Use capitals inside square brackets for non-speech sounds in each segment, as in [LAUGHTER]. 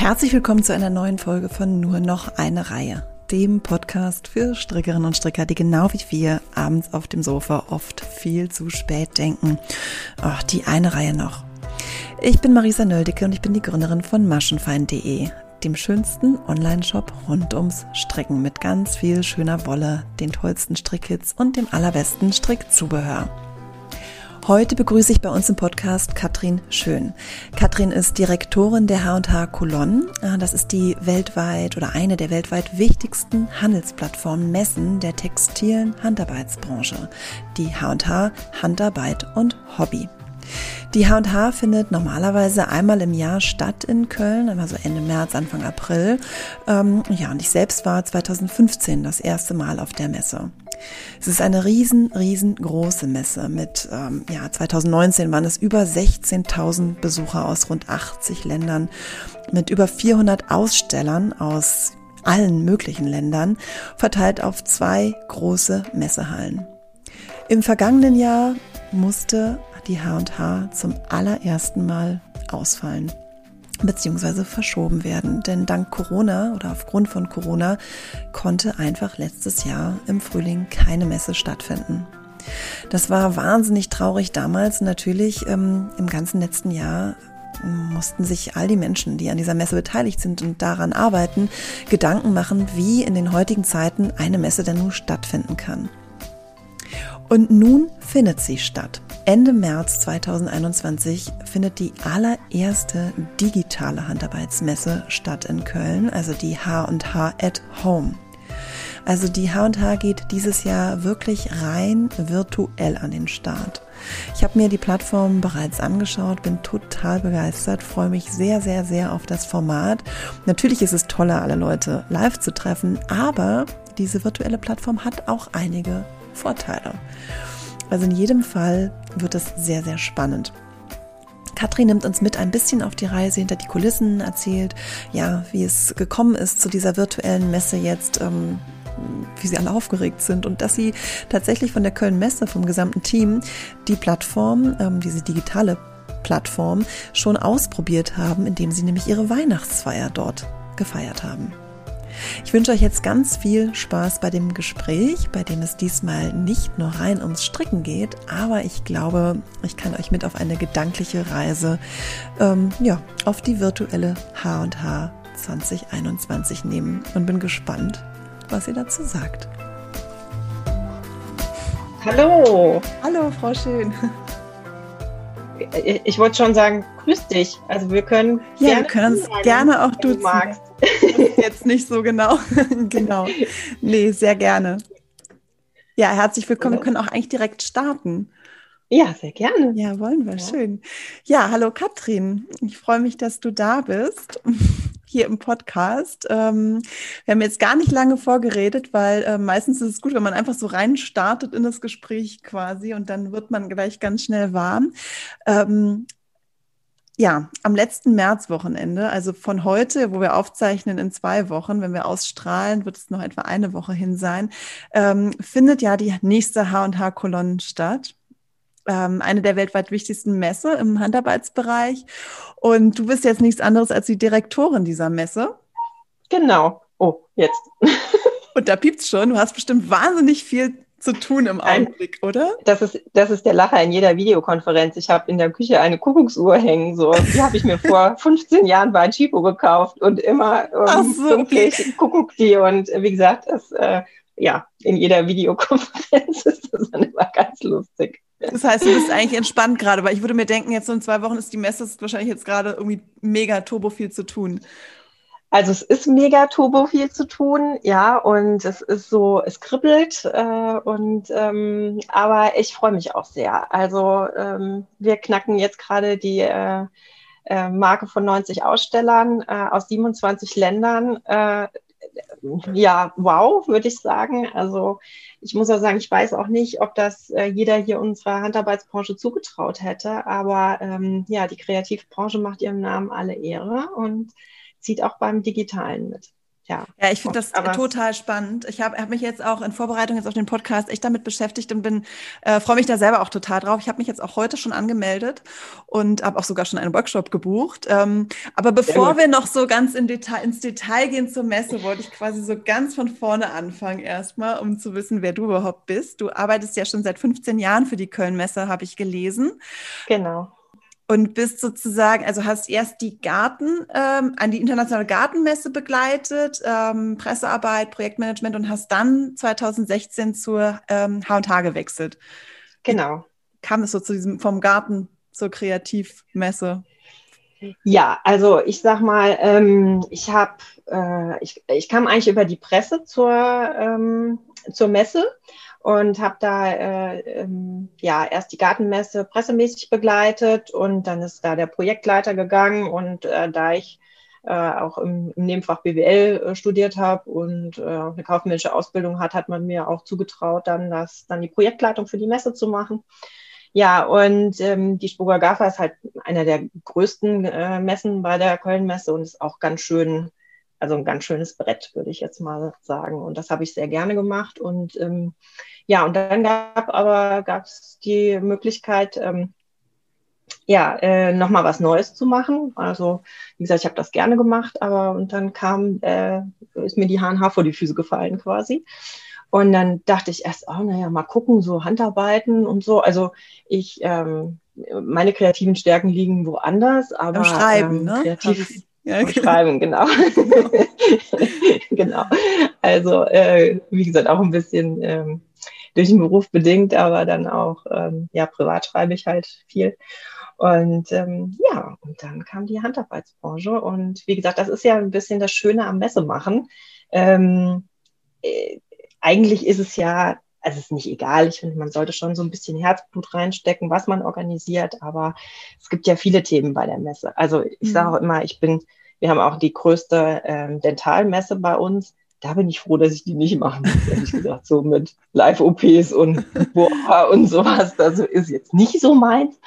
Herzlich willkommen zu einer neuen Folge von Nur noch eine Reihe, dem Podcast für Strickerinnen und Stricker, die genau wie wir abends auf dem Sofa oft viel zu spät denken. Ach, die eine Reihe noch. Ich bin Marisa Nöldecke und ich bin die Gründerin von maschenfein.de, dem schönsten Online-Shop rund ums Stricken mit ganz viel schöner Wolle, den tollsten Strickkits und dem allerbesten Strickzubehör. Heute begrüße ich bei uns im Podcast Katrin Schön. Katrin ist Direktorin der H&H Cologne. Ah, das ist die weltweit oder eine der weltweit wichtigsten Handelsplattformen Messen der textilen Handarbeitsbranche. Die H&H Handarbeit und Hobby. Die H&H findet normalerweise einmal im Jahr statt in Köln, also Ende März, Anfang April. Ähm, ja, und ich selbst war 2015 das erste Mal auf der Messe. Es ist eine riesen, riesengroße Messe mit, ähm, ja, 2019 waren es über 16.000 Besucher aus rund 80 Ländern mit über 400 Ausstellern aus allen möglichen Ländern, verteilt auf zwei große Messehallen. Im vergangenen Jahr musste die H&H zum allerersten Mal ausfallen beziehungsweise verschoben werden. Denn dank Corona oder aufgrund von Corona konnte einfach letztes Jahr im Frühling keine Messe stattfinden. Das war wahnsinnig traurig damals. Natürlich ähm, im ganzen letzten Jahr mussten sich all die Menschen, die an dieser Messe beteiligt sind und daran arbeiten, Gedanken machen, wie in den heutigen Zeiten eine Messe denn nun stattfinden kann. Und nun findet sie statt. Ende März 2021 findet die allererste digitale Handarbeitsmesse statt in Köln, also die H&H at Home. Also die H&H geht dieses Jahr wirklich rein virtuell an den Start. Ich habe mir die Plattform bereits angeschaut, bin total begeistert, freue mich sehr, sehr, sehr auf das Format. Natürlich ist es toller, alle Leute live zu treffen, aber diese virtuelle Plattform hat auch einige Vorteile. Also in jedem Fall wird es sehr, sehr spannend. Katrin nimmt uns mit ein bisschen auf die Reise hinter die Kulissen, erzählt, ja, wie es gekommen ist zu dieser virtuellen Messe jetzt, ähm, wie sie alle aufgeregt sind und dass sie tatsächlich von der Köln Messe, vom gesamten Team, die Plattform, ähm, diese digitale Plattform schon ausprobiert haben, indem sie nämlich ihre Weihnachtsfeier dort gefeiert haben. Ich wünsche euch jetzt ganz viel Spaß bei dem Gespräch, bei dem es diesmal nicht nur rein ums Stricken geht, aber ich glaube, ich kann euch mit auf eine gedankliche Reise, ähm, ja, auf die virtuelle H&H 2021 nehmen und bin gespannt, was ihr dazu sagt. Hallo. Hallo, Frau Schön. Ich, wollte schon sagen, grüß dich. Also wir können ja, wir können uns gerne auch. Du magst. [LAUGHS] Jetzt nicht so genau. [LAUGHS] genau. Nee, sehr gerne. Ja, herzlich willkommen. Wir können auch eigentlich direkt starten. Ja, sehr gerne. Ja, wollen wir. Ja. Schön. Ja, hallo Katrin. Ich freue mich, dass du da bist. [LAUGHS] Hier im Podcast. Ähm, wir haben jetzt gar nicht lange vorgeredet, weil äh, meistens ist es gut, wenn man einfach so rein startet in das Gespräch quasi und dann wird man gleich ganz schnell warm. Ähm, ja, am letzten Märzwochenende, also von heute, wo wir aufzeichnen in zwei Wochen, wenn wir ausstrahlen, wird es noch etwa eine Woche hin sein, ähm, findet ja die nächste H&H-Kolonne statt. Ähm, eine der weltweit wichtigsten Messe im Handarbeitsbereich. Und du bist jetzt nichts anderes als die Direktorin dieser Messe. Genau. Oh, jetzt. [LAUGHS] Und da piept's schon. Du hast bestimmt wahnsinnig viel zu tun im Augenblick, oder? Das ist, das ist der Lacher in jeder Videokonferenz. Ich habe in der Küche eine Kuckucksuhr hängen. So. Die habe ich mir [LAUGHS] vor 15 Jahren bei Chibo gekauft und immer ähm, so, pünktlich okay. Kuckuck die. Und wie gesagt, das, äh, ja, in jeder Videokonferenz [LAUGHS] ist das dann immer ganz lustig. Das heißt, du bist eigentlich entspannt gerade, weil ich würde mir denken, jetzt so in zwei Wochen ist die Messe ist wahrscheinlich jetzt gerade irgendwie mega turbo viel zu tun. Also es ist mega turbo viel zu tun, ja, und es ist so, es kribbelt äh, und ähm, aber ich freue mich auch sehr. Also ähm, wir knacken jetzt gerade die äh, äh, Marke von 90 Ausstellern äh, aus 27 Ländern. Äh, ja, wow, würde ich sagen. Also ich muss auch sagen, ich weiß auch nicht, ob das äh, jeder hier unserer Handarbeitsbranche zugetraut hätte, aber ähm, ja, die Kreativbranche macht ihrem Namen alle Ehre und zieht auch beim Digitalen mit. Ja. Ja, ich finde das aber total spannend. Ich habe hab mich jetzt auch in Vorbereitung jetzt auf den Podcast echt damit beschäftigt und bin äh, freue mich da selber auch total drauf. Ich habe mich jetzt auch heute schon angemeldet und habe auch sogar schon einen Workshop gebucht. Ähm, aber bevor wir noch so ganz in Detail, ins Detail gehen zur Messe, wollte ich quasi so ganz von vorne anfangen erstmal, um zu wissen, wer du überhaupt bist. Du arbeitest ja schon seit 15 Jahren für die Köln-Messe, habe ich gelesen. Genau und bist sozusagen, also hast erst die Garten, ähm, an die internationale Gartenmesse begleitet, ähm, Pressearbeit, Projektmanagement und hast dann 2016 zur ähm, H&H gewechselt. Genau. Wie kam es so zu diesem, vom Garten zur Kreativmesse? Ja, also ich sag mal, ähm, ich habe, äh, ich, ich kam eigentlich über die Presse zur, ähm, zur Messe und habe da äh, ähm, ja erst die Gartenmesse pressemäßig begleitet und dann ist da der Projektleiter gegangen und äh, da ich äh, auch im, im Nebenfach BWL äh, studiert habe und äh, eine kaufmännische Ausbildung hat, hat man mir auch zugetraut, dann das dann die Projektleitung für die Messe zu machen. Ja, und ähm, die Spuger GAFA ist halt einer der größten äh, Messen bei der Köln-Messe und ist auch ganz schön also ein ganz schönes Brett, würde ich jetzt mal sagen. Und das habe ich sehr gerne gemacht. Und ähm, ja, und dann gab aber gab es die Möglichkeit, ähm, ja, äh, nochmal was Neues zu machen. Also, wie gesagt, ich habe das gerne gemacht, aber und dann kam, äh, ist mir die HNH vor die Füße gefallen quasi. Und dann dachte ich erst, oh, naja, mal gucken, so Handarbeiten und so. Also ich, ähm, meine kreativen Stärken liegen woanders, aber Am Schreiben, ähm, ne? Ja, genau. Schreiben, genau. [LAUGHS] genau. Also, äh, wie gesagt, auch ein bisschen ähm, durch den Beruf bedingt, aber dann auch, ähm, ja, privat schreibe ich halt viel. Und ähm, ja, und dann kam die Handarbeitsbranche. Und wie gesagt, das ist ja ein bisschen das Schöne am Messemachen. Ähm, äh, eigentlich ist es ja also es ist nicht egal. Ich finde, man sollte schon so ein bisschen Herzblut reinstecken, was man organisiert. Aber es gibt ja viele Themen bei der Messe. Also ich mhm. sage auch immer, ich bin, wir haben auch die größte ähm, Dentalmesse bei uns. Da bin ich froh, dass ich die nicht machen muss, ehrlich [LAUGHS] gesagt, so mit Live-OPs und Boah und sowas. Das ist jetzt nicht so meins.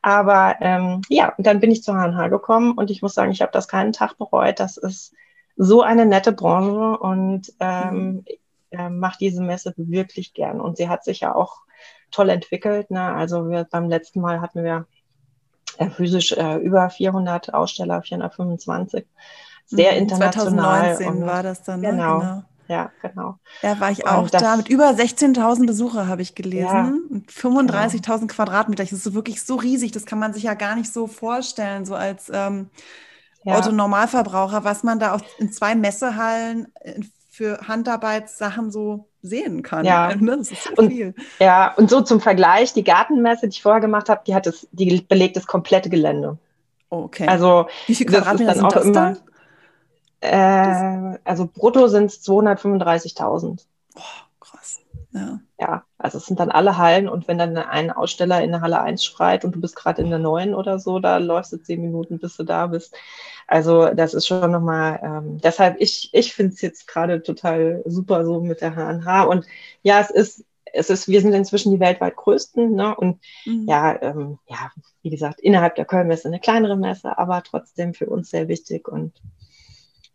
Aber ähm, ja, dann bin ich zur HNH gekommen und ich muss sagen, ich habe das keinen Tag bereut. Das ist so eine nette Branche und ähm, mhm äh, macht diese Messe wirklich gern. Und sie hat sich ja auch toll entwickelt. Ne? Also wir, beim letzten Mal hatten wir äh, physisch äh, über 400 Aussteller, 425. Sehr mhm, international. 2019 und, war das dann, ne? genau. genau. Ja, genau. Da war ich auch das, da. Mit über 16.000 Besucher habe ich gelesen. Ja, und 35.000 genau. Quadratmeter. Das ist so wirklich so riesig. Das kann man sich ja gar nicht so vorstellen, so als ähm, ja. Otto-Normalverbraucher, was man da auch in zwei Messehallen in für Handarbeitssachen so sehen kann. Ja, [LAUGHS] ne? das ist so und, viel. Ja, und so zum Vergleich, die Gartenmesse, die ich vorher gemacht habe, die hat es, die belegt das komplette Gelände. Okay. Also wie viel Quadratmeter sind das immer, dann? Äh, also brutto sind es 235.000. Oh, krass. Ja. ja, also es sind dann alle Hallen und wenn dann ein Aussteller in der Halle 1 schreit und du bist gerade in der 9 oder so, da läufst du zehn Minuten, bis du da bist. Also das ist schon nochmal, ähm, deshalb, ich, ich finde es jetzt gerade total super so mit der HNH. Und ja, es ist, es ist, wir sind inzwischen die weltweit größten, ne? Und mhm. ja, ähm, ja, wie gesagt, innerhalb der Köln-Messe eine kleinere Messe, aber trotzdem für uns sehr wichtig. Und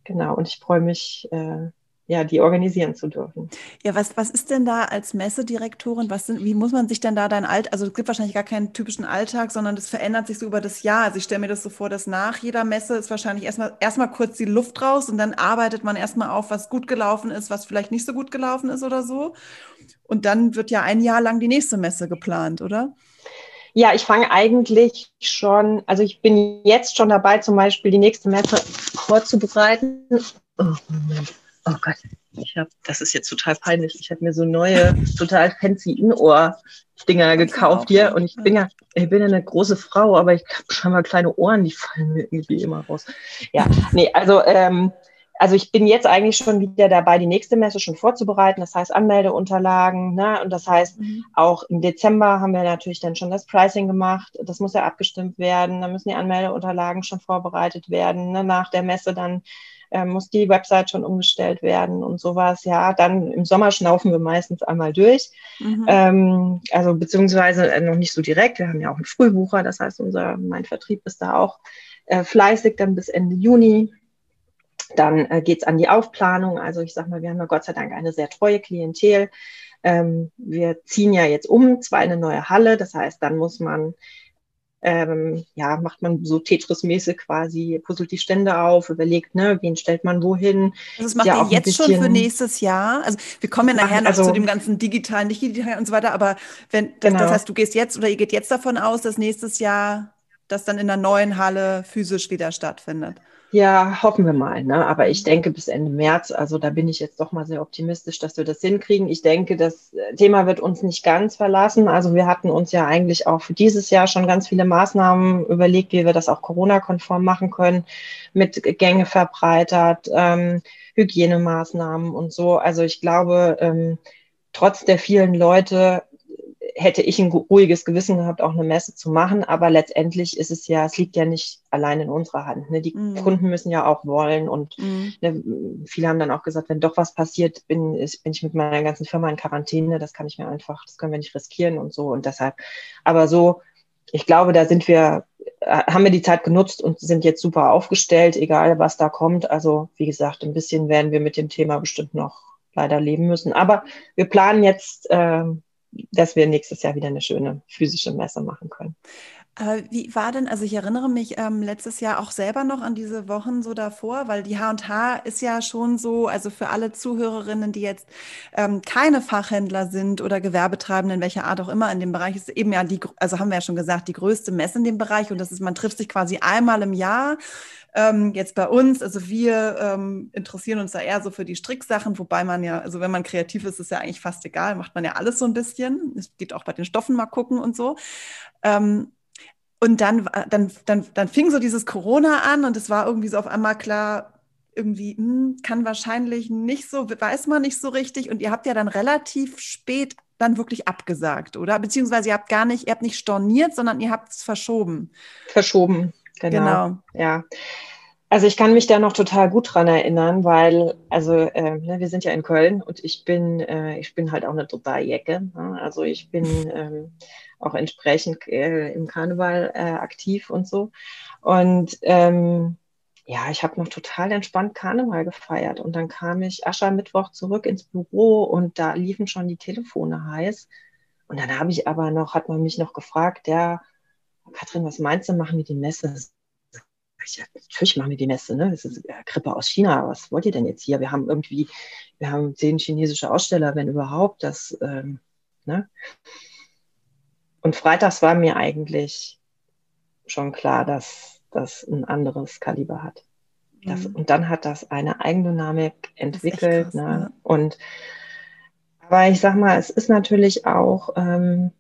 genau, und ich freue mich, äh, ja, die organisieren zu dürfen. Ja, was, was ist denn da als Messedirektorin? Was sind, wie muss man sich denn da dein Alt, also es gibt wahrscheinlich gar keinen typischen Alltag, sondern das verändert sich so über das Jahr. Also ich stelle mir das so vor, dass nach jeder Messe ist wahrscheinlich erstmal erstmal kurz die Luft raus und dann arbeitet man erstmal auf, was gut gelaufen ist, was vielleicht nicht so gut gelaufen ist oder so. Und dann wird ja ein Jahr lang die nächste Messe geplant, oder? Ja, ich fange eigentlich schon, also ich bin jetzt schon dabei, zum Beispiel die nächste Messe vorzubereiten. Oh, Moment. Oh Gott, ich habe, das ist jetzt total peinlich. Ich habe mir so neue, total fancy Innenohr-Dinger gekauft hier. Und ich bin ja, ich bin ja eine große Frau, aber ich habe schon mal kleine Ohren, die fallen mir irgendwie immer raus. Ja, nee, also, ähm, also ich bin jetzt eigentlich schon wieder dabei, die nächste Messe schon vorzubereiten. Das heißt Anmeldeunterlagen. Ne? Und das heißt, mhm. auch im Dezember haben wir natürlich dann schon das Pricing gemacht. Das muss ja abgestimmt werden. Da müssen die Anmeldeunterlagen schon vorbereitet werden. Ne? Nach der Messe dann äh, muss die Website schon umgestellt werden und sowas. Ja, dann im Sommer schnaufen wir meistens einmal durch. Mhm. Ähm, also beziehungsweise äh, noch nicht so direkt. Wir haben ja auch einen Frühbucher, das heißt, unser mein Vertrieb ist da auch äh, fleißig dann bis Ende Juni. Dann äh, geht es an die Aufplanung. Also ich sage mal, wir haben ja Gott sei Dank eine sehr treue Klientel. Ähm, wir ziehen ja jetzt um, zwar in eine neue Halle. Das heißt, dann muss man ähm, ja, macht man so Tetris-mäßig quasi, puzzelt die Stände auf, überlegt, ne, wen stellt man wohin. Also das macht ja ihr jetzt schon für nächstes Jahr? Also wir kommen ja nachher noch also, zu dem ganzen digitalen, nicht digitalen und so weiter, aber wenn, das, genau. das heißt, du gehst jetzt oder ihr geht jetzt davon aus, dass nächstes Jahr das dann in der neuen Halle physisch wieder stattfindet? Ja, hoffen wir mal. Ne? Aber ich denke bis Ende März, also da bin ich jetzt doch mal sehr optimistisch, dass wir das hinkriegen. Ich denke, das äh, Thema wird uns nicht ganz verlassen. Also wir hatten uns ja eigentlich auch für dieses Jahr schon ganz viele Maßnahmen überlegt, wie wir das auch Corona-konform machen können, mit Gänge verbreitert, ähm, Hygienemaßnahmen und so. Also ich glaube, ähm, trotz der vielen Leute hätte ich ein ruhiges Gewissen gehabt, auch eine Messe zu machen. Aber letztendlich ist es ja, es liegt ja nicht allein in unserer Hand. Ne? Die mm. Kunden müssen ja auch wollen. Und mm. ne, viele haben dann auch gesagt, wenn doch was passiert, bin, ich, bin ich mit meiner ganzen Firma in Quarantäne. Das kann ich mir einfach, das können wir nicht riskieren und so. Und deshalb, aber so, ich glaube, da sind wir, äh, haben wir die Zeit genutzt und sind jetzt super aufgestellt, egal was da kommt. Also, wie gesagt, ein bisschen werden wir mit dem Thema bestimmt noch leider leben müssen. Aber wir planen jetzt, äh, dass wir nächstes Jahr wieder eine schöne physische Messe machen können. Aber wie war denn, also ich erinnere mich ähm, letztes Jahr auch selber noch an diese Wochen so davor, weil die H&H ist ja schon so, also für alle Zuhörerinnen, die jetzt ähm, keine Fachhändler sind oder Gewerbetreibenden, welcher Art auch immer in dem Bereich, ist eben ja die, also haben wir ja schon gesagt, die größte Messe in dem Bereich und das ist, man trifft sich quasi einmal im Jahr ähm, jetzt bei uns, also wir ähm, interessieren uns da eher so für die Stricksachen, wobei man ja, also wenn man kreativ ist, ist ja eigentlich fast egal, macht man ja alles so ein bisschen. Es geht auch bei den Stoffen mal gucken und so. Ähm, und dann, dann, dann, dann fing so dieses Corona an und es war irgendwie so auf einmal klar, irgendwie hm, kann wahrscheinlich nicht so, weiß man nicht so richtig. Und ihr habt ja dann relativ spät dann wirklich abgesagt, oder? Beziehungsweise ihr habt gar nicht, ihr habt nicht storniert, sondern ihr habt es verschoben. Verschoben, Genau. genau. Ja. Also ich kann mich da noch total gut dran erinnern, weil, also äh, ne, wir sind ja in Köln und ich bin, äh, ich bin halt auch eine total Jecke. Ne? Also ich bin ähm, auch entsprechend äh, im Karneval äh, aktiv und so. Und ähm, ja, ich habe noch total entspannt Karneval gefeiert. Und dann kam ich Aschermittwoch zurück ins Büro und da liefen schon die Telefone heiß. Und dann habe ich aber noch, hat man mich noch gefragt, ja, Katrin, was meinst du, machen wir die Messe? Ja, natürlich machen wir die Messe, ne? Das ist ja, Grippe aus China. Was wollt ihr denn jetzt hier? Wir haben irgendwie, wir haben zehn chinesische Aussteller, wenn überhaupt. Das, ähm, ne? Und freitags war mir eigentlich schon klar, dass das ein anderes Kaliber hat. Das, mhm. Und dann hat das eine Eigendynamik entwickelt. Krass, ne? Ja. Und aber ich sag mal, es ist natürlich auch, ähm,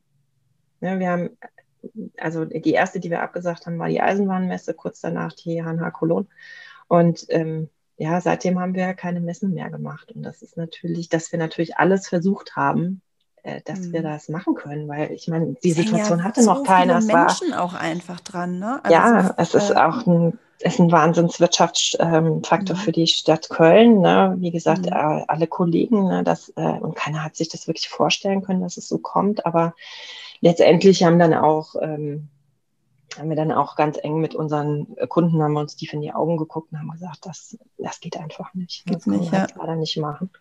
ja, ne, wir haben also die erste, die wir abgesagt haben, war die Eisenbahnmesse, kurz danach die HNH Cologne. Und ähm, ja, seitdem haben wir keine Messen mehr gemacht. Und das ist natürlich, dass wir natürlich alles versucht haben, dass mhm. wir das machen können, weil ich meine, die Situation ja hatte so noch keiner. Es Menschen war, auch einfach dran, ne? Also ja, es ist, äh, auch ein, ist ein Wahnsinnswirtschaftsfaktor mhm. für die Stadt Köln. Ne? Wie gesagt, mhm. äh, alle Kollegen, ne, das, äh, und keiner hat sich das wirklich vorstellen können, dass es so kommt. Aber letztendlich haben dann auch, ähm, haben wir dann auch ganz eng mit unseren Kunden, haben wir uns tief in die Augen geguckt und haben gesagt, das, das geht einfach nicht. Geht das nicht, können wir ja. leider nicht machen.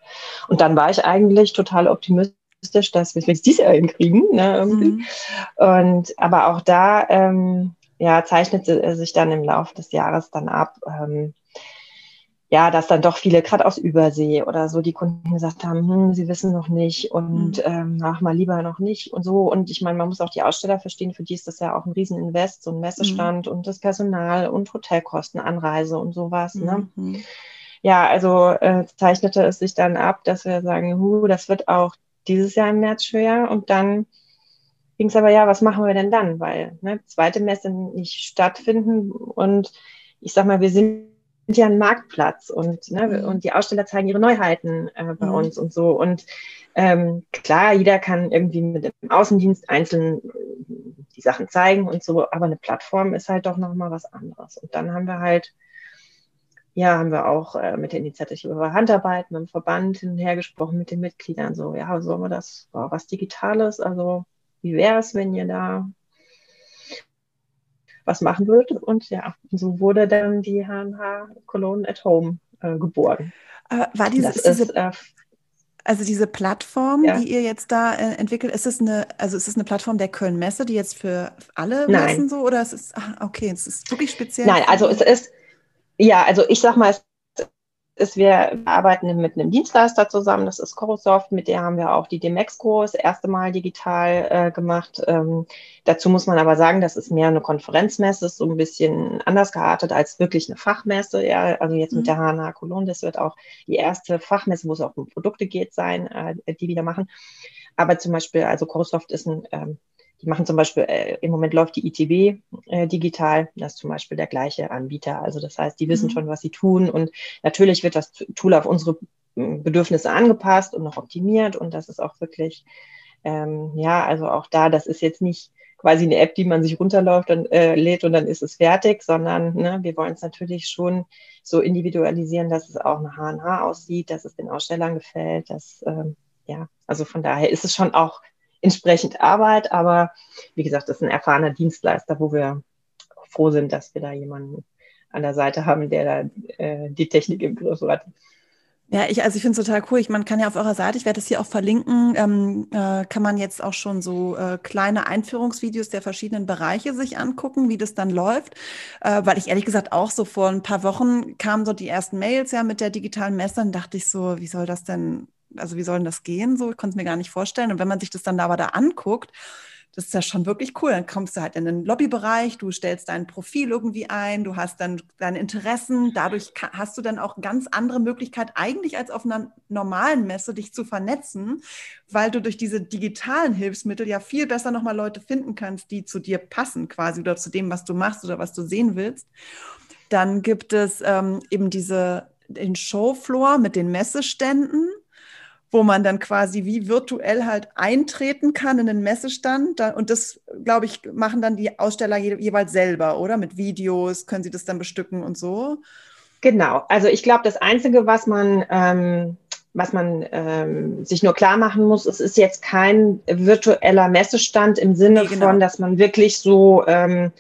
Und dann war ich eigentlich total optimistisch, dass wir es dieses Jahr hinkriegen. Ne. Mhm. Und aber auch da ähm, ja, zeichnete sich dann im Laufe des Jahres dann ab, ähm, ja, dass dann doch viele, gerade aus Übersee oder so, die Kunden gesagt haben, hm, sie wissen noch nicht und mhm. ähm, ach mal lieber noch nicht und so. Und ich meine, man muss auch die Aussteller verstehen, für die ist das ja auch ein Rieseninvest, so ein Messestand mhm. und das Personal und Hotelkosten, Anreise und sowas. Ne? Mhm. Ja, also äh, zeichnete es sich dann ab, dass wir sagen, hu, das wird auch dieses Jahr im März schwer und dann ging es aber, ja, was machen wir denn dann? Weil ne, zweite Messe nicht stattfinden und ich sag mal, wir sind ja ein Marktplatz und, ne, mhm. und die Aussteller zeigen ihre Neuheiten äh, bei mhm. uns und so. Und ähm, klar, jeder kann irgendwie mit dem Außendienst einzeln äh, die Sachen zeigen und so, aber eine Plattform ist halt doch nochmal was anderes. Und dann haben wir halt, ja, haben wir auch äh, mit der Initiative Handarbeit, mit dem Verband hin und her gesprochen, mit den Mitgliedern, so, ja, sollen wir das, oh, was Digitales, also wie wäre es, wenn ihr da was machen würde. Und ja, so wurde dann die HNH Cologne at Home äh, geboren. Aber war diese, ist diese, äh, also diese Plattform, ja. die ihr jetzt da äh, entwickelt, ist es eine, also ist es eine Plattform der Köln Messe, die jetzt für alle Nein. Messen so oder ist es ah, okay, es ist wirklich speziell? Nein, also es ist ja, also ich sag mal, es ist, wir arbeiten mit einem Dienstleister zusammen, das ist Corosoft, mit der haben wir auch die Demexco das erste Mal digital äh, gemacht. Ähm, dazu muss man aber sagen, das ist mehr eine Konferenzmesse, ist so ein bisschen anders geartet als wirklich eine Fachmesse. Ja, also jetzt mhm. mit der HNA Cologne, das wird auch die erste Fachmesse, wo es auch um Produkte geht, sein, äh, die wir machen. Aber zum Beispiel, also Corosoft ist ein ähm, die machen zum Beispiel, äh, im Moment läuft die ITB äh, digital, das ist zum Beispiel der gleiche Anbieter. Also das heißt, die wissen mhm. schon, was sie tun und natürlich wird das Tool auf unsere hm, Bedürfnisse angepasst und noch optimiert und das ist auch wirklich, ähm, ja, also auch da, das ist jetzt nicht quasi eine App, die man sich runterläuft und äh, lädt und dann ist es fertig, sondern ne, wir wollen es natürlich schon so individualisieren, dass es auch eine HNH aussieht, dass es den Ausstellern gefällt, dass ähm, ja, also von daher ist es schon auch entsprechend Arbeit. Aber wie gesagt, das ist ein erfahrener Dienstleister, wo wir froh sind, dass wir da jemanden an der Seite haben, der da äh, die Technik im Griff hat. Ja, ich, also ich finde es total cool. Ich, man kann ja auf eurer Seite, ich werde das hier auch verlinken, ähm, äh, kann man jetzt auch schon so äh, kleine Einführungsvideos der verschiedenen Bereiche sich angucken, wie das dann läuft. Äh, weil ich ehrlich gesagt auch so vor ein paar Wochen kamen so die ersten Mails ja mit der digitalen Messe, dann dachte ich so, wie soll das denn also wie soll denn das gehen? So, ich konnte es mir gar nicht vorstellen. Und wenn man sich das dann aber da anguckt, das ist ja schon wirklich cool. Dann kommst du halt in den Lobbybereich, du stellst dein Profil irgendwie ein, du hast dann deine Interessen. Dadurch hast du dann auch ganz andere Möglichkeit, eigentlich als auf einer normalen Messe dich zu vernetzen, weil du durch diese digitalen Hilfsmittel ja viel besser nochmal Leute finden kannst, die zu dir passen quasi oder zu dem, was du machst oder was du sehen willst. Dann gibt es ähm, eben diese den Showfloor mit den Messeständen wo man dann quasi wie virtuell halt eintreten kann in den Messestand. Und das, glaube ich, machen dann die Aussteller jeweils selber, oder? Mit Videos können sie das dann bestücken und so. Genau. Also ich glaube, das Einzige, was man, ähm, was man ähm, sich nur klar machen muss, es ist jetzt kein virtueller Messestand im Sinne nee, genau. von, dass man wirklich so ähm,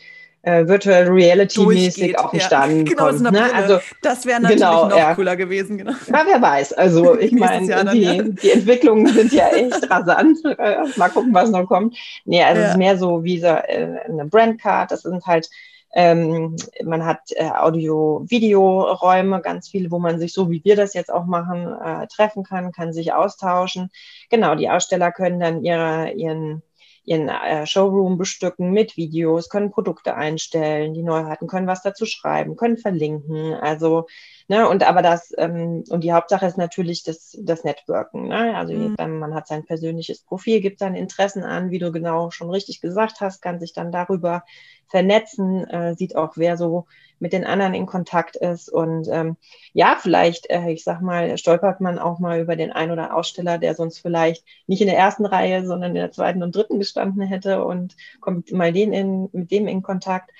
äh, Virtual Reality-mäßig auf den ja. Stand [LAUGHS] genau, kommt. Ne? Also, das wäre natürlich genau, noch ja. cooler gewesen. Genau. Ja, wer weiß. Also [LAUGHS] ich meine, die, ja. die Entwicklungen sind ja echt rasant. [LAUGHS] Äh, mal gucken, was noch kommt. Nee, also es ist mehr so wie so äh, eine Brandcard. Das sind halt ähm, man hat äh, Audio-Video-Räume, ganz viele, wo man sich so wie wir das jetzt auch machen, äh, treffen kann, kann sich austauschen. Genau, die Aussteller können dann ihre, ihren ihren äh, Showroom bestücken mit Videos, können Produkte einstellen, die Neuheiten, können was dazu schreiben, können verlinken. Also, ne, und aber das, ähm, und die Hauptsache ist natürlich das, das Networken. Ne? Also mhm. man hat sein persönliches Profil, gibt seine Interessen an, wie du genau schon richtig gesagt hast, kann sich dann darüber vernetzen, äh, sieht auch, wer so mit den anderen in Kontakt ist. Und ähm, ja, vielleicht, äh, ich sag mal, stolpert man auch mal über den ein oder Aussteller, der sonst vielleicht nicht in der ersten Reihe, sondern in der zweiten und dritten gestanden hätte und kommt mal den in, mit dem in Kontakt.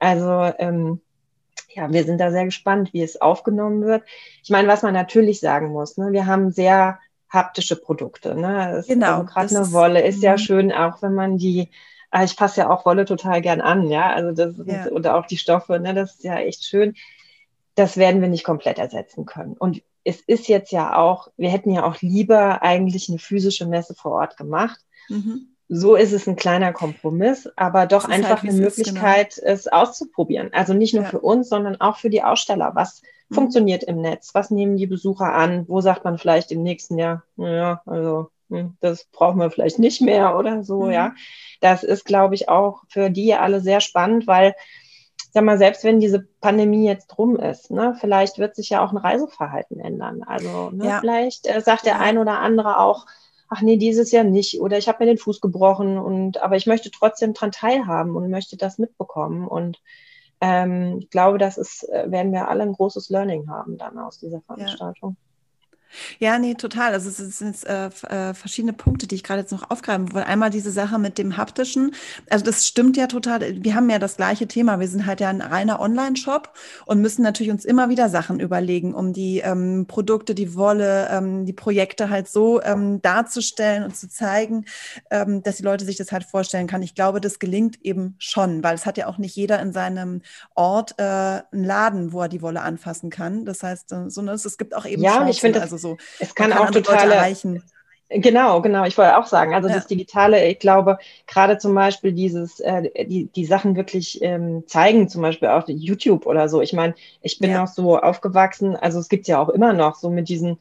Also ähm, ja, wir sind da sehr gespannt, wie es aufgenommen wird. Ich meine, was man natürlich sagen muss, ne, wir haben sehr haptische Produkte. Ne? Es genau. Also gerade eine Wolle ist ja mhm. schön, auch wenn man die aber ich passe ja auch Wolle total gern an, ja. Also das ja. und auch die Stoffe, ne, das ist ja echt schön. Das werden wir nicht komplett ersetzen können. Und es ist jetzt ja auch, wir hätten ja auch lieber eigentlich eine physische Messe vor Ort gemacht. Mhm. So ist es ein kleiner Kompromiss, aber doch halt, einfach halt, eine Möglichkeit, ist, genau. es auszuprobieren. Also nicht nur ja. für uns, sondern auch für die Aussteller. Was mhm. funktioniert im Netz? Was nehmen die Besucher an? Wo sagt man vielleicht im nächsten Jahr, naja, also hm, das brauchen wir vielleicht nicht mehr oder so, mhm. ja. Das ist, glaube ich, auch für die alle sehr spannend, weil, sag mal, selbst wenn diese Pandemie jetzt rum ist, ne, vielleicht wird sich ja auch ein Reiseverhalten ändern. Also ne, ja. vielleicht äh, sagt der ein oder andere auch, ach nee, dieses Jahr nicht oder ich habe mir den Fuß gebrochen und aber ich möchte trotzdem dran teilhaben und möchte das mitbekommen und ähm, ich glaube, das ist, äh, werden wir alle ein großes Learning haben dann aus dieser Veranstaltung. Ja. Ja, nee, total. Also es sind jetzt äh, äh, verschiedene Punkte, die ich gerade jetzt noch aufgreifen will. Einmal diese Sache mit dem haptischen. Also das stimmt ja total. Wir haben ja das gleiche Thema. Wir sind halt ja ein reiner Online-Shop und müssen natürlich uns immer wieder Sachen überlegen, um die ähm, Produkte, die Wolle, ähm, die Projekte halt so ähm, darzustellen und zu zeigen, ähm, dass die Leute sich das halt vorstellen kann. Ich glaube, das gelingt eben schon, weil es hat ja auch nicht jeder in seinem Ort äh, einen Laden, wo er die Wolle anfassen kann. Das heißt, äh, so, ne, es gibt auch eben ja, Chancen, ich finde, also so. Es kann, kann auch total erreichen. Genau, genau. Ich wollte auch sagen, also ja. das Digitale, ich glaube, gerade zum Beispiel dieses, äh, die, die Sachen wirklich ähm, zeigen, zum Beispiel auf YouTube oder so. Ich meine, ich bin ja. auch so aufgewachsen, also es gibt ja auch immer noch so mit diesen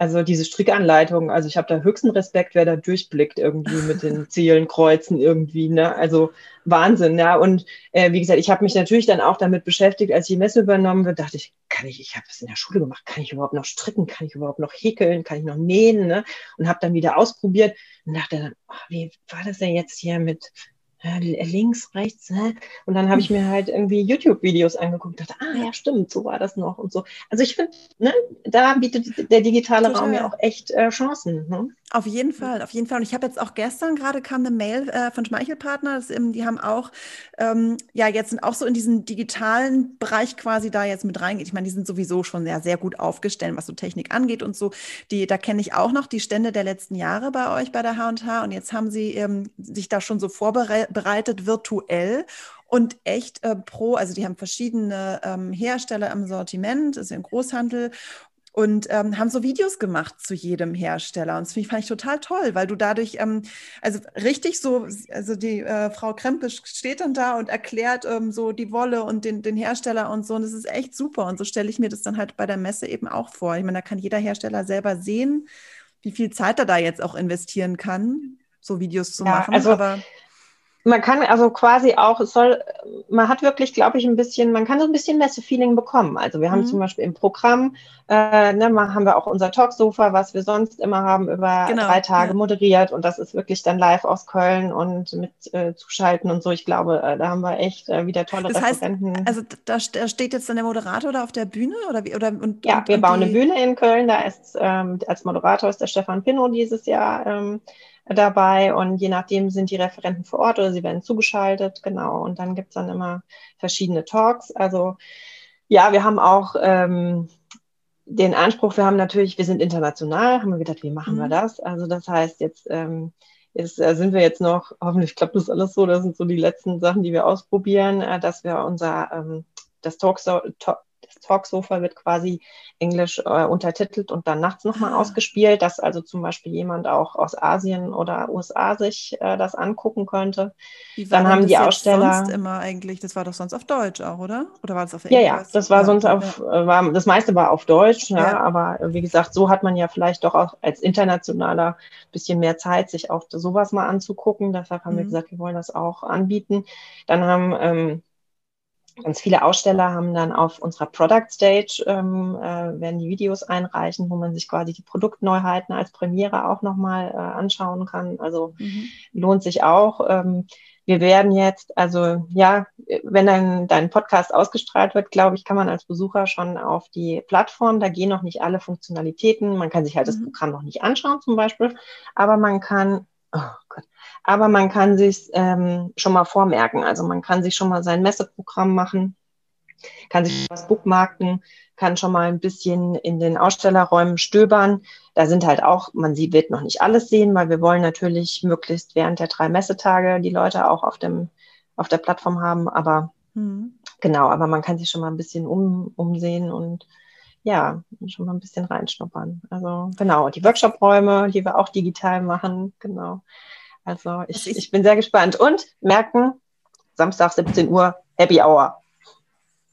also diese Strickanleitung, also ich habe da höchsten Respekt, wer da durchblickt irgendwie mit den [LAUGHS] Zielen, Kreuzen irgendwie, ne? Also Wahnsinn, ja. Und äh, wie gesagt, ich habe mich natürlich dann auch damit beschäftigt, als die Messe übernommen wird, dachte ich, kann ich, ich habe es in der Schule gemacht, kann ich überhaupt noch stricken, kann ich überhaupt noch häkeln, kann ich noch nähen, ne? Und habe dann wieder ausprobiert und dachte dann, oh, wie war das denn jetzt hier mit links, rechts, hä? und dann habe ich mir halt irgendwie YouTube-Videos angeguckt, dachte, ah ja, stimmt, so war das noch und so. Also ich finde, ne, da bietet der digitale Total. Raum ja auch echt äh, Chancen. Ne? Auf jeden Fall, auf jeden Fall. Und ich habe jetzt auch gestern gerade kam eine Mail äh, von Schmeichelpartner, das, ähm, die haben auch, ähm, ja, jetzt sind auch so in diesen digitalen Bereich quasi da jetzt mit reingeht. Ich meine, die sind sowieso schon sehr, sehr gut aufgestellt, was so Technik angeht und so. Die, da kenne ich auch noch die Stände der letzten Jahre bei euch bei der H&H und jetzt haben sie ähm, sich da schon so vorbereitet virtuell und echt äh, pro, also die haben verschiedene ähm, Hersteller im Sortiment, ist ja ein Großhandel und ähm, haben so Videos gemacht zu jedem Hersteller. Und das fand ich total toll, weil du dadurch, ähm, also richtig so, also die äh, Frau Krempisch steht dann da und erklärt ähm, so die Wolle und den, den Hersteller und so. Und das ist echt super. Und so stelle ich mir das dann halt bei der Messe eben auch vor. Ich meine, da kann jeder Hersteller selber sehen, wie viel Zeit er da jetzt auch investieren kann, so Videos zu ja, machen. Also Aber man kann also quasi auch, es soll, man hat wirklich, glaube ich, ein bisschen, man kann so ein bisschen Messe-Feeling bekommen. Also wir haben mhm. zum Beispiel im Programm, äh, ne, mal haben wir auch unser Talksofa, was wir sonst immer haben, über genau. drei Tage ja. moderiert und das ist wirklich dann live aus Köln und mit äh, Zuschalten und so. Ich glaube, äh, da haben wir echt äh, wieder tolle das Referenten. Heißt, also da, da, steht jetzt dann der Moderator da auf der Bühne oder wie? Oder, und, ja, und, wir und bauen die... eine Bühne in Köln. Da ist ähm, als Moderator ist der Stefan Pinnow dieses Jahr. Ähm, dabei und je nachdem sind die Referenten vor Ort oder sie werden zugeschaltet, genau. Und dann gibt es dann immer verschiedene Talks. Also ja, wir haben auch ähm, den Anspruch, wir haben natürlich, wir sind international, haben wir gedacht, wie machen mhm. wir das? Also das heißt, jetzt, ähm, jetzt äh, sind wir jetzt noch, hoffentlich klappt das alles so, das sind so die letzten Sachen, die wir ausprobieren, äh, dass wir unser ähm, das Talk, Talk das Talksofa wird quasi englisch äh, untertitelt und dann nachts nochmal ah. ausgespielt, dass also zum Beispiel jemand auch aus Asien oder USA sich äh, das angucken könnte. Dann haben die Aussteller sonst immer eigentlich, das war doch sonst auf Deutsch auch, oder? Oder war das auf Englisch? Ja, ja, das war ja, sonst auf, ja. Äh, war, das meiste war auf Deutsch, ja, ja, aber äh, wie gesagt, so hat man ja vielleicht doch auch als internationaler bisschen mehr Zeit, sich auch sowas mal anzugucken. Deshalb haben mhm. wir gesagt, wir wollen das auch anbieten. Dann haben ähm, Ganz viele Aussteller haben dann auf unserer Product Stage, ähm, äh, werden die Videos einreichen, wo man sich quasi die Produktneuheiten als Premiere auch nochmal äh, anschauen kann. Also mhm. lohnt sich auch. Ähm, wir werden jetzt, also ja, wenn dann dein Podcast ausgestrahlt wird, glaube ich, kann man als Besucher schon auf die Plattform, da gehen noch nicht alle Funktionalitäten. Man kann sich halt mhm. das Programm noch nicht anschauen zum Beispiel, aber man kann, oh Gott, aber man kann sich ähm, schon mal vormerken. Also man kann sich schon mal sein Messeprogramm machen, kann sich was bookmarken, kann schon mal ein bisschen in den Ausstellerräumen stöbern. Da sind halt auch, man sieht, wird noch nicht alles sehen, weil wir wollen natürlich möglichst während der drei Messetage die Leute auch auf dem auf der Plattform haben. Aber mhm. genau, aber man kann sich schon mal ein bisschen um, umsehen und ja, schon mal ein bisschen reinschnuppern. Also genau, die Workshop-Räume, die wir auch digital machen, genau. Also ich, ich bin sehr gespannt. Und merken, Samstag 17 Uhr, Happy Hour.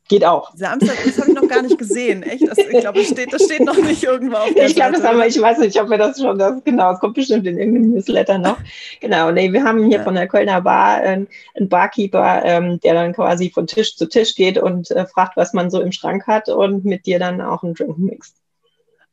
Geht auch. Samstag, das habe ich noch gar nicht gesehen. Echt? Das, ich glaube, das steht, das steht noch nicht irgendwo auf der Ich glaube, das haben wir, ich weiß nicht, ob wir das schon, das, genau, es kommt bestimmt in irgendeinem Newsletter noch. Genau, nee, wir haben hier ja. von der Kölner Bar äh, einen Barkeeper, ähm, der dann quasi von Tisch zu Tisch geht und äh, fragt, was man so im Schrank hat und mit dir dann auch einen Drink mixt.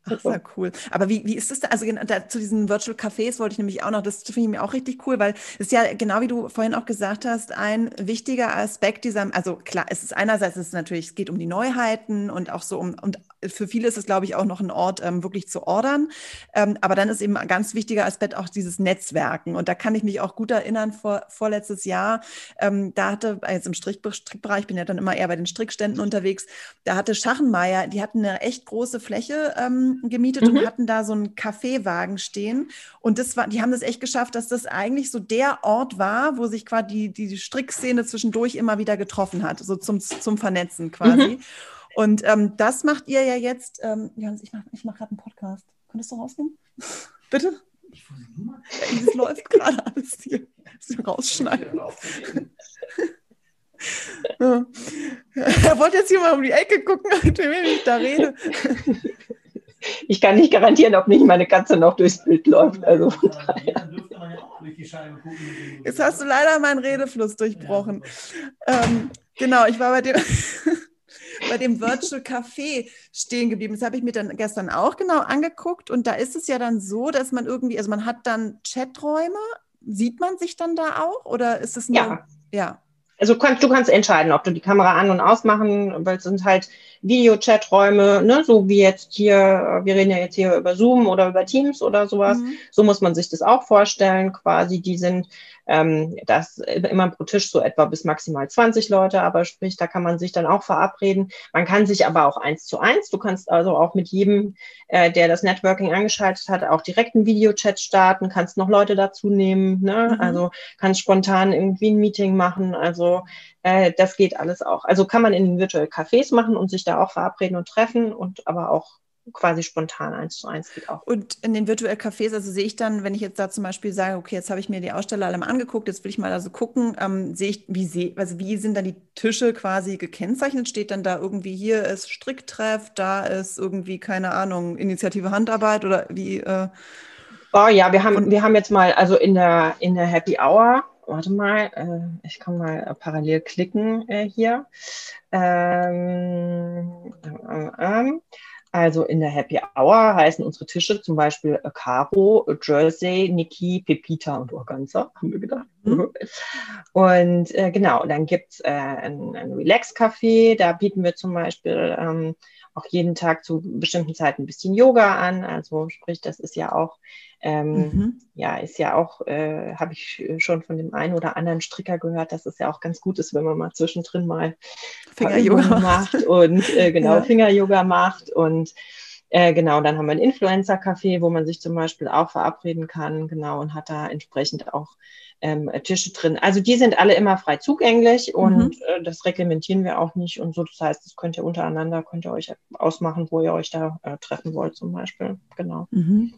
Ach, sehr cool. Aber wie, wie ist das da? Also da, zu diesen Virtual Cafés wollte ich nämlich auch noch, das finde ich mir auch richtig cool, weil es ist ja genau wie du vorhin auch gesagt hast, ein wichtiger Aspekt dieser, also klar, es ist einerseits es ist natürlich, es geht um die Neuheiten und auch so um, und für viele ist es, glaube ich, auch noch ein Ort, ähm, wirklich zu ordern. Ähm, aber dann ist eben ein ganz wichtiger Aspekt auch dieses Netzwerken. Und da kann ich mich auch gut erinnern, vor, vorletztes Jahr, ähm, da hatte, jetzt im Strick, Strickbereich, bin ja dann immer eher bei den Strickständen unterwegs, da hatte Schachenmeier, die hatten eine echt große Fläche ähm, gemietet mhm. und hatten da so einen Kaffeewagen stehen. Und das war, die haben das echt geschafft, dass das eigentlich so der Ort war, wo sich quasi die, die Strickszene zwischendurch immer wieder getroffen hat, so zum, zum Vernetzen quasi. Mhm. Und ähm, das macht ihr ja jetzt. Ähm, Johannes, ich mache ich mach gerade einen Podcast. Könntest du rausnehmen? [LAUGHS] Bitte? Ich ja, das läuft gerade alles hier. Das rausschneiden. [LAUGHS] ja. Er wollte jetzt hier mal um die Ecke gucken, [LAUGHS] mit wem ich da rede. Ich kann nicht garantieren, ob nicht meine Katze noch durchs Bild läuft. Also von daher. Jetzt hast du leider meinen Redefluss durchbrochen. Ja. Ähm, genau, ich war bei dem, bei dem Virtual Café stehen geblieben. Das habe ich mir dann gestern auch genau angeguckt. Und da ist es ja dann so, dass man irgendwie, also man hat dann Chaträume. Sieht man sich dann da auch? Oder ist es nur. Ja. ja. Also kannst, du kannst entscheiden, ob du die Kamera an- und ausmachen, weil es sind halt Video-Chat-Räume, ne, so wie jetzt hier, wir reden ja jetzt hier über Zoom oder über Teams oder sowas. Mhm. So muss man sich das auch vorstellen. Quasi, die sind ähm, das immer pro Tisch so etwa bis maximal 20 Leute, aber sprich, da kann man sich dann auch verabreden. Man kann sich aber auch eins zu eins. Du kannst also auch mit jedem, äh, der das Networking angeschaltet hat, auch direkt einen Videochat starten, kannst noch Leute dazu nehmen, ne? Mhm. also kannst spontan irgendwie ein Meeting machen. Also äh, das geht alles auch. Also kann man in den Virtual Cafés machen und sich da auch verabreden und treffen und aber auch quasi spontan eins zu eins geht auch. Und in den virtuellen Cafés, also sehe ich dann, wenn ich jetzt da zum Beispiel sage, okay, jetzt habe ich mir die Aussteller alle mal angeguckt, jetzt will ich mal also gucken, ähm, sehe ich, wie sehe, also wie sind dann die Tische quasi gekennzeichnet? Steht dann da irgendwie hier ist Stricktreff, da ist irgendwie, keine Ahnung, Initiative Handarbeit oder wie? Äh, oh ja, wir haben, wir haben jetzt mal, also in der, in der Happy Hour, warte mal, äh, ich kann mal äh, parallel klicken äh, hier. Ähm, ähm, ähm also in der Happy Hour heißen unsere Tische zum Beispiel äh, Caro, Jersey, Niki, Pepita und Organza, haben wir gedacht. Mhm. Und äh, genau, dann gibt's äh, ein, ein Relax-Café, da bieten wir zum Beispiel ähm, auch jeden Tag zu bestimmten Zeiten ein bisschen Yoga an. Also sprich, das ist ja auch, ähm, mhm. ja, ist ja auch, äh, habe ich schon von dem einen oder anderen Stricker gehört, dass es ja auch ganz gut ist, wenn man mal zwischendrin mal Finger-Yoga macht und äh, [LAUGHS] genau ja. Finger-Yoga macht und äh, genau, dann haben wir ein Influencer-Café, wo man sich zum Beispiel auch verabreden kann, genau, und hat da entsprechend auch ähm, Tische drin. Also die sind alle immer frei zugänglich und mhm. äh, das reglementieren wir auch nicht und so. Das heißt, das könnt ihr untereinander, könnt ihr euch ausmachen, wo ihr euch da äh, treffen wollt zum Beispiel. Genau. Mhm.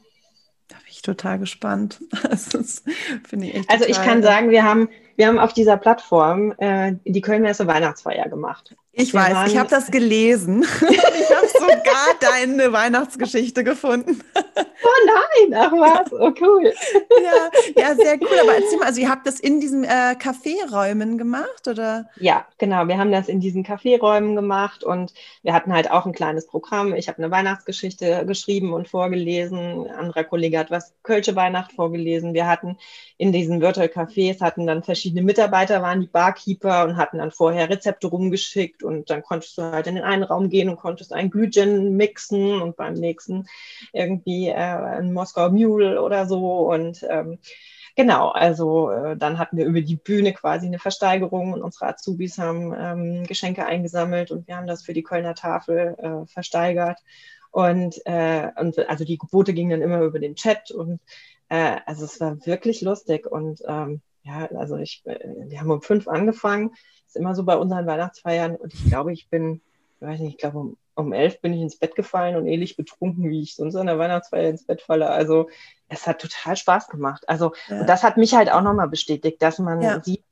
Da bin ich total gespannt. [LAUGHS] Finde ich also ich kann sagen, wir haben, wir haben auf dieser Plattform äh, die Kölnmesse Weihnachtsfeier gemacht. Ich wir weiß, ich habe das gelesen. [LAUGHS] [LAUGHS] ich habe sogar deine Weihnachtsgeschichte gefunden. oh nein, ach was, oh cool. [LAUGHS] ja, ja, sehr cool. Aber erzähl mal, also ihr habt das in diesen äh, Kaffeeräumen gemacht, oder? Ja, genau. Wir haben das in diesen Kaffeeräumen gemacht und wir hatten halt auch ein kleines Programm. Ich habe eine Weihnachtsgeschichte geschrieben und vorgelesen. Ein anderer Kollege hat was Kölsche Weihnacht vorgelesen. Wir hatten in diesen Virtual Cafés hatten dann verschiedene Mitarbeiter, waren die Barkeeper und hatten dann vorher Rezepte rumgeschickt und dann konntest du halt in den einen Raum gehen und konntest ein Glühgin mixen und beim nächsten irgendwie äh, ein Moskauer Mule oder so. Und ähm, Genau, also äh, dann hatten wir über die Bühne quasi eine Versteigerung und unsere Azubis haben ähm, Geschenke eingesammelt und wir haben das für die Kölner Tafel äh, versteigert. Und, äh, und also die Gebote gingen dann immer über den Chat und äh, also es war wirklich lustig. Und ähm, ja, also ich, äh, wir haben um fünf angefangen, immer so bei unseren Weihnachtsfeiern und ich glaube, ich bin, ich weiß nicht, ich glaube um, um elf bin ich ins Bett gefallen und ähnlich betrunken, wie ich sonst an der Weihnachtsfeier ins Bett falle. Also es hat total Spaß gemacht. Also ja. und das hat mich halt auch nochmal bestätigt, dass man ja. sieht,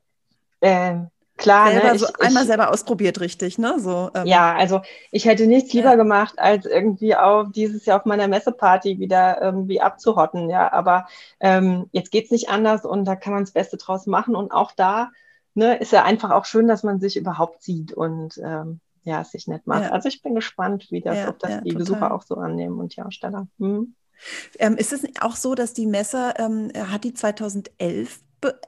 äh, Klar, selber ne? ich, so einmal ich, selber ausprobiert, richtig, ne? So, ähm, ja, also ich hätte nichts lieber ja. gemacht, als irgendwie auch dieses Jahr auf meiner Messeparty wieder irgendwie abzuhotten, ja. Aber ähm, jetzt geht's nicht anders und da kann man das Beste draus machen. Und auch da ne, ist ja einfach auch schön, dass man sich überhaupt sieht und ähm, ja, es sich nett macht. Ja. Also ich bin gespannt, wie das, ja, ob das die total. Besucher auch so annehmen und die Aussteller. Hm. Ähm, ist es auch so, dass die Messe, ähm, hat die 2011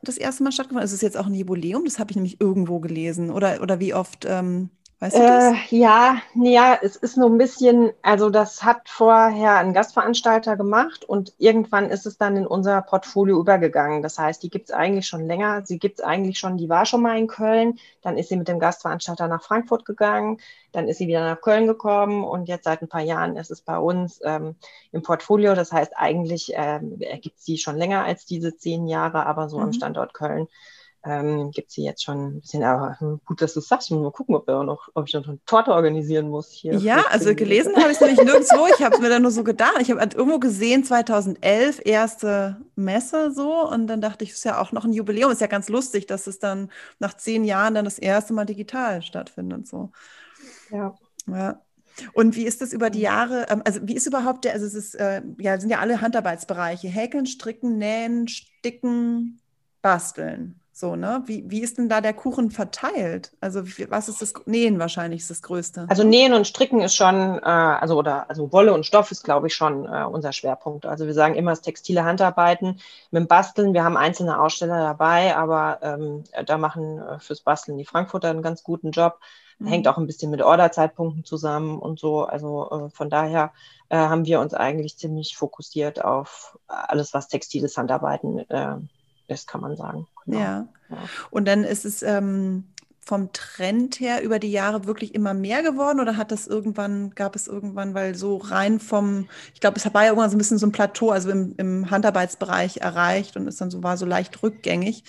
das erste Mal stattgefunden? Ist es jetzt auch ein Jubiläum? Das habe ich nämlich irgendwo gelesen. Oder, oder wie oft ähm, Weißt du das? Äh, ja, ja, es ist nur ein bisschen, also das hat vorher ein Gastveranstalter gemacht und irgendwann ist es dann in unser Portfolio übergegangen. Das heißt, die gibt es eigentlich schon länger. Sie gibt es eigentlich schon, die war schon mal in Köln, dann ist sie mit dem Gastveranstalter nach Frankfurt gegangen, dann ist sie wieder nach Köln gekommen und jetzt seit ein paar Jahren ist es bei uns ähm, im Portfolio. Das heißt, eigentlich ähm, gibt es sie schon länger als diese zehn Jahre, aber so mhm. am Standort Köln ähm, gibt sie jetzt schon ein bisschen, aber hm, gut, dass du es sagst. Ich muss mal gucken, ob, noch, ob ich noch eine Torte organisieren muss hier. Ja, also gelesen habe ich es nämlich nirgendwo. Ich habe es mir dann nur so gedacht. Ich habe halt irgendwo gesehen, 2011 erste Messe so und dann dachte ich, es ist ja auch noch ein Jubiläum. Ist ja ganz lustig, dass es dann nach zehn Jahren dann das erste Mal digital stattfindet. So. Ja. Ja. Und wie ist das über die Jahre? Ähm, also wie ist überhaupt der, also es ist, äh, ja, sind ja alle Handarbeitsbereiche, Häkeln, Stricken, Nähen, Sticken, Basteln. So, ne? Wie, wie ist denn da der Kuchen verteilt? Also was ist das? Nähen wahrscheinlich ist das Größte. Also Nähen und Stricken ist schon, äh, also oder also Wolle und Stoff ist, glaube ich, schon äh, unser Schwerpunkt. Also wir sagen immer das textile Handarbeiten mit dem Basteln. Wir haben einzelne Aussteller dabei, aber ähm, da machen äh, fürs Basteln die Frankfurter einen ganz guten Job. Mhm. Hängt auch ein bisschen mit Orderzeitpunkten zusammen und so. Also äh, von daher äh, haben wir uns eigentlich ziemlich fokussiert auf alles, was textiles Handarbeiten äh, ist, kann man sagen. Genau. Ja. Und dann ist es ähm, vom Trend her über die Jahre wirklich immer mehr geworden oder hat das irgendwann, gab es irgendwann, weil so rein vom, ich glaube, es war ja irgendwann so ein bisschen so ein Plateau, also im, im Handarbeitsbereich erreicht und ist dann so, war so leicht rückgängig,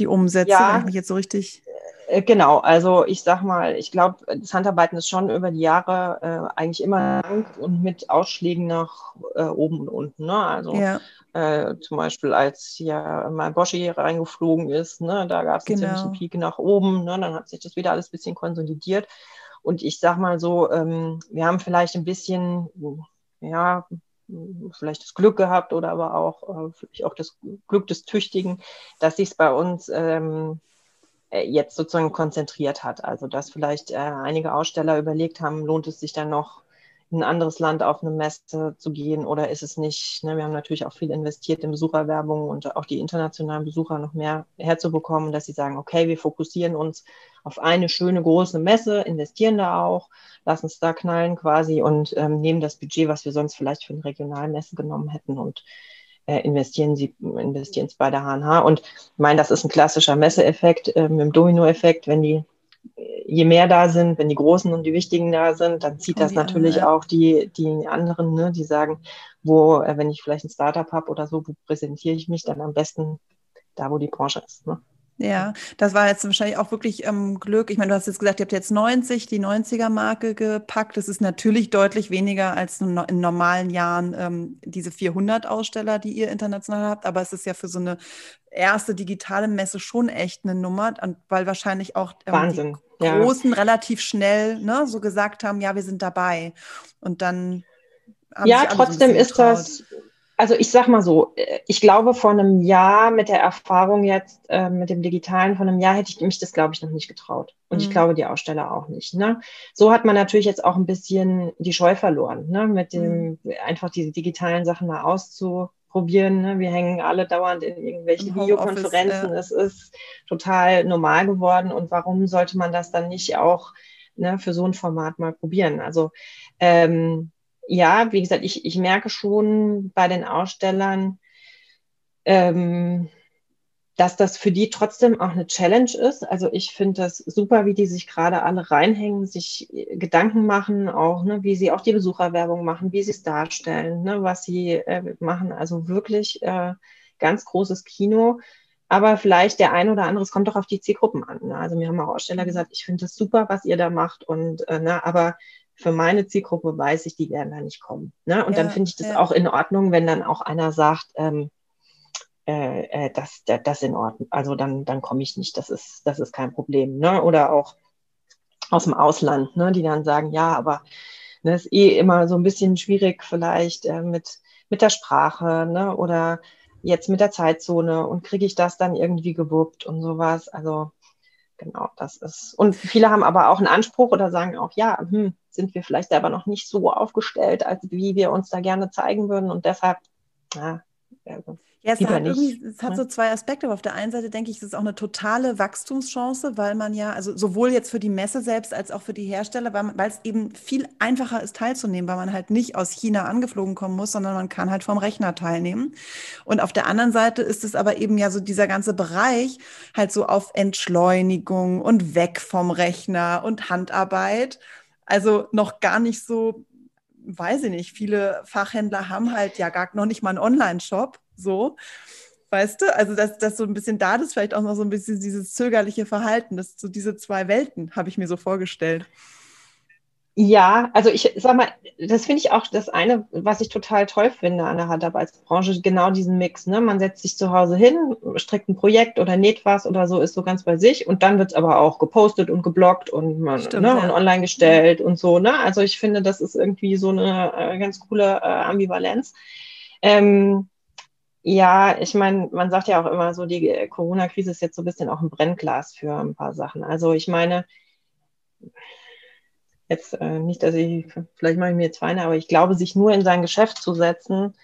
die Umsätze, ja. wenn ich jetzt so richtig. Äh, genau, also ich sag mal, ich glaube, das Handarbeiten ist schon über die Jahre äh, eigentlich immer lang und mit Ausschlägen nach äh, oben und unten. Ne? Also ja. Äh, zum Beispiel als hier mal Boschi reingeflogen ist, ne, da gab es genau. einen ziemlichen Peak nach oben, ne, dann hat sich das wieder alles ein bisschen konsolidiert. Und ich sag mal so, ähm, wir haben vielleicht ein bisschen, ja, vielleicht das Glück gehabt oder aber auch äh, vielleicht auch das Glück des Tüchtigen, dass sich es bei uns ähm, äh, jetzt sozusagen konzentriert hat. Also dass vielleicht äh, einige Aussteller überlegt haben, lohnt es sich dann noch ein anderes Land auf eine Messe zu gehen oder ist es nicht? Ne? Wir haben natürlich auch viel investiert in Besucherwerbung und auch die internationalen Besucher noch mehr herzubekommen, dass sie sagen, okay, wir fokussieren uns auf eine schöne große Messe, investieren da auch, lassen es da knallen quasi und ähm, nehmen das Budget, was wir sonst vielleicht für eine Regionalmesse genommen hätten und äh, investieren sie investieren es bei der HNH. Und ich meine, das ist ein klassischer Messeeffekt äh, mit dem Dominoeffekt, wenn die je mehr da sind, wenn die Großen und die Wichtigen da sind, dann zieht das natürlich andere. auch die, die anderen, ne, die sagen, wo, äh, wenn ich vielleicht ein Startup habe oder so, wo präsentiere ich mich dann am besten da, wo die Branche ist. Ne? Ja, das war jetzt wahrscheinlich auch wirklich ähm, Glück. Ich meine, du hast jetzt gesagt, ihr habt jetzt 90, die 90er-Marke gepackt. Das ist natürlich deutlich weniger als in normalen Jahren ähm, diese 400 Aussteller, die ihr international habt. Aber es ist ja für so eine erste digitale Messe schon echt eine Nummer, weil wahrscheinlich auch ähm, die Großen ja. relativ schnell ne, so gesagt haben, ja, wir sind dabei. Und dann ja, trotzdem so ist das also ich sag mal so, äh, ich glaube, vor einem Jahr mit der Erfahrung jetzt äh, mit dem Digitalen, vor einem Jahr hätte ich mich das, glaube ich, noch nicht getraut. Und mhm. ich glaube, die Aussteller auch nicht. Ne? So hat man natürlich jetzt auch ein bisschen die Scheu verloren, ne? mit dem mhm. einfach diese digitalen Sachen mal auszuprobieren. Ne? Wir hängen alle dauernd in irgendwelchen Videokonferenzen. Ja. Es ist total normal geworden. Und warum sollte man das dann nicht auch ne, für so ein Format mal probieren? Also ähm, ja, wie gesagt, ich, ich merke schon bei den Ausstellern, ähm, dass das für die trotzdem auch eine Challenge ist. Also ich finde das super, wie die sich gerade alle reinhängen, sich Gedanken machen, auch ne, wie sie auch die Besucherwerbung machen, wie sie es darstellen, ne, was sie äh, machen. Also wirklich äh, ganz großes Kino. Aber vielleicht der ein oder andere, es kommt doch auf die Zielgruppen an. Ne? Also mir haben auch Aussteller gesagt, ich finde das super, was ihr da macht. Und äh, ne, aber für meine Zielgruppe weiß ich, die werden da nicht kommen. Ne? Und ja, dann finde ich das ja. auch in Ordnung, wenn dann auch einer sagt, ähm, äh, äh, das, das, das in Ordnung. Also dann, dann komme ich nicht, das ist, das ist kein Problem. Ne? Oder auch aus dem Ausland, ne? die dann sagen, ja, aber ne, ist eh immer so ein bisschen schwierig vielleicht äh, mit, mit der Sprache ne? oder jetzt mit der Zeitzone und kriege ich das dann irgendwie gewuppt und sowas. Also genau, das ist. Und viele haben aber auch einen Anspruch oder sagen auch, ja, hm, sind wir vielleicht selber noch nicht so aufgestellt, als wie wir uns da gerne zeigen würden. Und deshalb, ja, also. Ja, es hat, irgendwie, es hat so zwei Aspekte. Aber auf der einen Seite denke ich, es ist auch eine totale Wachstumschance, weil man ja, also sowohl jetzt für die Messe selbst als auch für die Hersteller, weil, man, weil es eben viel einfacher ist teilzunehmen, weil man halt nicht aus China angeflogen kommen muss, sondern man kann halt vom Rechner teilnehmen. Und auf der anderen Seite ist es aber eben ja so dieser ganze Bereich halt so auf Entschleunigung und weg vom Rechner und Handarbeit. Also noch gar nicht so weiß ich nicht, viele Fachhändler haben halt ja gar noch nicht mal einen Online-Shop, so. Weißt du, also dass das so ein bisschen da ist, vielleicht auch noch so ein bisschen dieses zögerliche Verhalten, das so diese zwei Welten habe ich mir so vorgestellt. Ja, also ich sag mal, das finde ich auch das eine, was ich total toll finde an der Handarbeitsbranche, genau diesen Mix. Ne? Man setzt sich zu Hause hin, strickt ein Projekt oder näht was oder so, ist so ganz bei sich und dann wird es aber auch gepostet und geblockt und, man, Stimmt, ne, ja. und online gestellt und so. Ne? Also ich finde, das ist irgendwie so eine äh, ganz coole äh, Ambivalenz. Ähm, ja, ich meine, man sagt ja auch immer so, die Corona-Krise ist jetzt so ein bisschen auch ein Brennglas für ein paar Sachen. Also ich meine, jetzt äh, nicht, dass ich, vielleicht mache ich mir jetzt Feinde, aber ich glaube, sich nur in sein Geschäft zu setzen,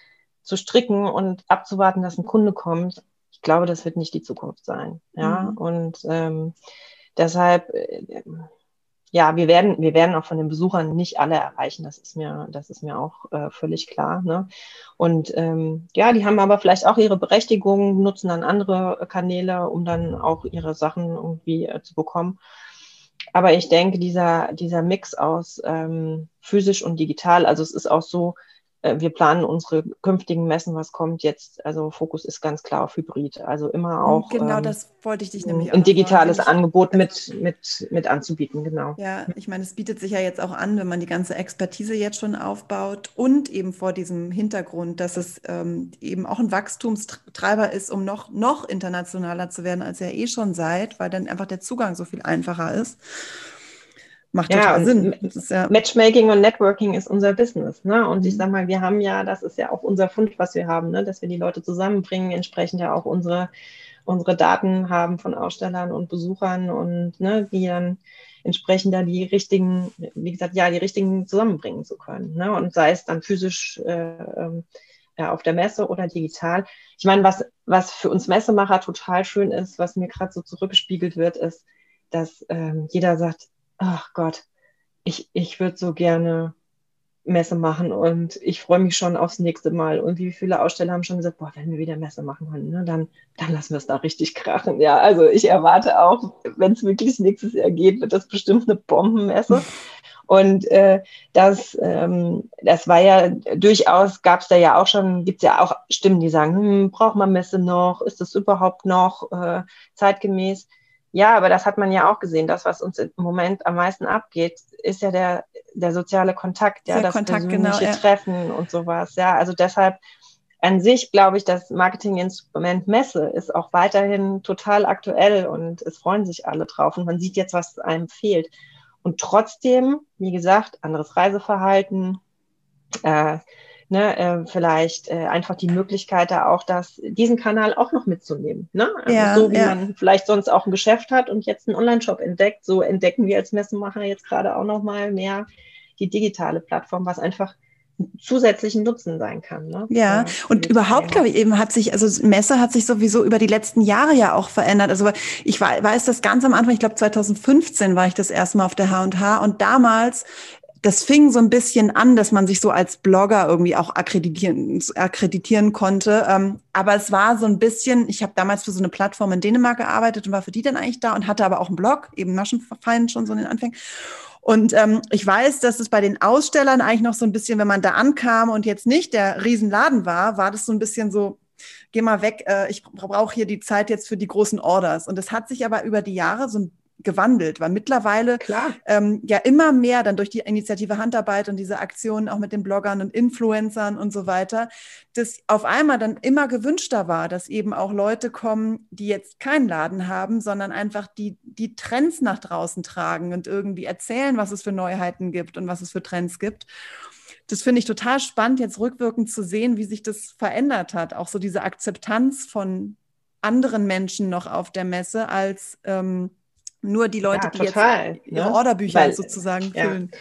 zu stricken und abzuwarten, dass ein Kunde kommt, ich glaube, das wird nicht die Zukunft sein. Ja, mhm. und ähm, deshalb, äh, ja, wir werden, wir werden auch von den Besuchern nicht alle erreichen. Das ist mir, das ist mir auch äh, völlig klar. Ne? Und ähm, ja, die haben aber vielleicht auch ihre Berechtigung, nutzen dann andere Kanäle, um dann auch ihre Sachen irgendwie äh, zu bekommen. Aber ich denke, dieser, dieser Mix aus ähm, physisch und digital, also es ist auch so, wir planen unsere künftigen Messen, was kommt jetzt. Also Fokus ist ganz klar auf Hybrid. Also immer auch. Genau, ähm, das wollte ich dich nämlich Ein digitales fragen, Angebot mit, mit, mit anzubieten, genau. Ja, ich meine, es bietet sich ja jetzt auch an, wenn man die ganze Expertise jetzt schon aufbaut und eben vor diesem Hintergrund, dass es ähm, eben auch ein Wachstumstreiber ist, um noch, noch internationaler zu werden, als ihr eh schon seid, weil dann einfach der Zugang so viel einfacher ist. Macht ja, total Sinn. Ja Matchmaking und Networking ist unser Business. Ne? Und ich mhm. sag mal, wir haben ja, das ist ja auch unser Fund, was wir haben, ne? dass wir die Leute zusammenbringen, entsprechend ja auch unsere, unsere Daten haben von Ausstellern und Besuchern und ne, die dann entsprechend da die richtigen, wie gesagt, ja, die richtigen zusammenbringen zu können. Ne? Und sei es dann physisch äh, äh, ja, auf der Messe oder digital. Ich meine, was, was für uns Messemacher total schön ist, was mir gerade so zurückgespiegelt wird, ist, dass ähm, jeder sagt, ach Gott, ich, ich würde so gerne Messe machen und ich freue mich schon aufs nächste Mal. Und wie viele Aussteller haben schon gesagt, boah, wenn wir wieder Messe machen können, ne, dann, dann lassen wir es da richtig krachen. Ja, also ich erwarte auch, wenn es wirklich nächstes Jahr geht, wird das bestimmt eine Bombenmesse. Und äh, das, ähm, das war ja durchaus, gab es da ja auch schon, gibt es ja auch Stimmen, die sagen, hm, braucht man Messe noch? Ist das überhaupt noch äh, zeitgemäß? Ja, aber das hat man ja auch gesehen. Das, was uns im Moment am meisten abgeht, ist ja der, der soziale Kontakt, ja, der das Kontakt, persönliche genau, ja. Treffen und sowas. Ja, also deshalb an sich glaube ich, das Marketinginstrument Messe ist auch weiterhin total aktuell und es freuen sich alle drauf und man sieht jetzt, was einem fehlt. Und trotzdem, wie gesagt, anderes Reiseverhalten, äh, ne, äh, vielleicht äh, einfach die Möglichkeit da auch, das, diesen Kanal auch noch mitzunehmen. Ne? Also ja, so wie ja. man vielleicht sonst auch ein Geschäft hat und jetzt einen Online-Shop entdeckt, so entdecken wir als Messenmacher jetzt gerade auch noch mal mehr die digitale Plattform, was einfach zusätzlichen Nutzen sein kann. Ne? Ja, und überhaupt, glaube ich, eben hat sich, also Messe hat sich sowieso über die letzten Jahre ja auch verändert. Also ich weiß das ganz am Anfang, ich glaube 2015 war ich das erste Mal auf der H&H und damals das fing so ein bisschen an, dass man sich so als Blogger irgendwie auch akkreditieren, akkreditieren konnte. Ähm, aber es war so ein bisschen, ich habe damals für so eine Plattform in Dänemark gearbeitet und war für die dann eigentlich da und hatte aber auch einen Blog, eben Maschenfeind schon so in den Anfängen. Und ähm, ich weiß, dass es bei den Ausstellern eigentlich noch so ein bisschen, wenn man da ankam und jetzt nicht der Riesenladen war, war das so ein bisschen so, geh mal weg, äh, ich brauche hier die Zeit jetzt für die großen Orders. Und das hat sich aber über die Jahre so ein gewandelt, weil mittlerweile ähm, ja immer mehr dann durch die Initiative Handarbeit und diese Aktionen auch mit den Bloggern und Influencern und so weiter, das auf einmal dann immer gewünschter war, dass eben auch Leute kommen, die jetzt keinen Laden haben, sondern einfach die, die Trends nach draußen tragen und irgendwie erzählen, was es für Neuheiten gibt und was es für Trends gibt. Das finde ich total spannend, jetzt rückwirkend zu sehen, wie sich das verändert hat. Auch so diese Akzeptanz von anderen Menschen noch auf der Messe als ähm, nur die Leute, ja, die total, jetzt ihre ne? Orderbücher Weil, sozusagen füllen.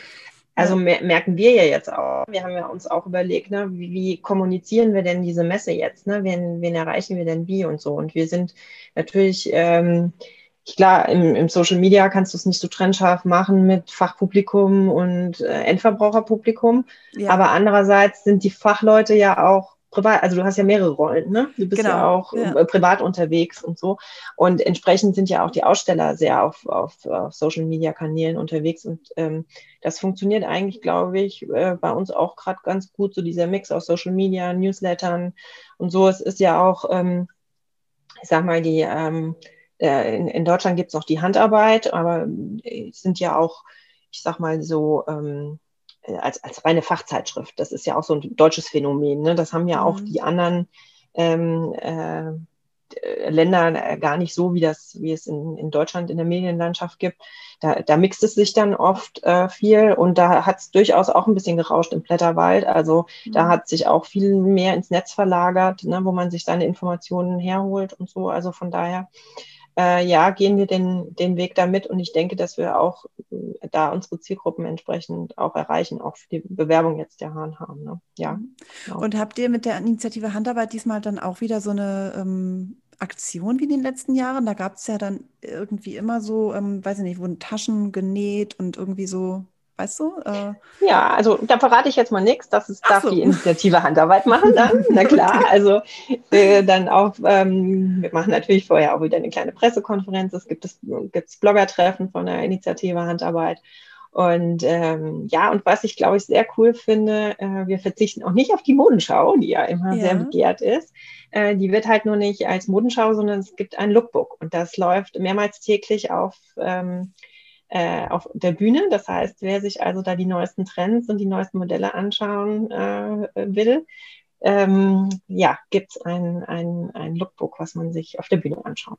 Also merken wir ja jetzt auch. Wir haben ja uns auch überlegt, ne, wie, wie kommunizieren wir denn diese Messe jetzt? Ne? Wen, wen erreichen wir denn wie und so? Und wir sind natürlich, ähm, klar, im, im Social Media kannst du es nicht so trennscharf machen mit Fachpublikum und äh, Endverbraucherpublikum. Ja. Aber andererseits sind die Fachleute ja auch privat, also du hast ja mehrere Rollen, ne? Du bist genau, ja auch ja. Äh, privat unterwegs und so. Und entsprechend sind ja auch die Aussteller sehr auf, auf, auf Social Media Kanälen unterwegs. Und ähm, das funktioniert eigentlich, glaube ich, äh, bei uns auch gerade ganz gut, so dieser Mix aus Social Media, Newslettern und so. Es ist ja auch, ähm, ich sag mal, die ähm, äh, in, in Deutschland gibt es noch die Handarbeit, aber äh, es sind ja auch, ich sag mal so, ähm, äh, als, als reine Fachzeitschrift. Das ist ja auch so ein deutsches Phänomen. Ne? Das haben ja auch mhm. die anderen ähm, äh, Länder gar nicht so, wie das, wie es in, in Deutschland in der Medienlandschaft gibt. Da, da mixt es sich dann oft äh, viel und da hat es durchaus auch ein bisschen gerauscht im Blätterwald. Also mhm. da hat sich auch viel mehr ins Netz verlagert, ne, wo man sich seine Informationen herholt und so. Also von daher äh, ja, gehen wir den, den Weg damit und ich denke, dass wir auch äh, da unsere Zielgruppen entsprechend auch erreichen, auch für die Bewerbung jetzt der Hahn haben. Ne? Ja. Genau. Und habt ihr mit der Initiative Handarbeit diesmal dann auch wieder so eine ähm, Aktion wie in den letzten Jahren? Da gab es ja dann irgendwie immer so, ähm, weiß ich nicht, wurden Taschen genäht und irgendwie so weißt du? Äh ja, also da verrate ich jetzt mal nichts. Das ist, darf so. die Initiative Handarbeit machen dann. [LAUGHS] Na klar, also äh, dann auch, ähm, wir machen natürlich vorher auch wieder eine kleine Pressekonferenz. Es gibt es gibt's Bloggertreffen von der Initiative Handarbeit. Und ähm, ja, und was ich glaube ich sehr cool finde, äh, wir verzichten auch nicht auf die Modenschau, die ja immer ja. sehr begehrt ist. Äh, die wird halt nur nicht als Modenschau, sondern es gibt ein Lookbook und das läuft mehrmals täglich auf ähm, äh, auf der Bühne. Das heißt, wer sich also da die neuesten Trends und die neuesten Modelle anschauen äh, will, ähm, ja, gibt es ein, ein, ein Lookbook, was man sich auf der Bühne anschaut.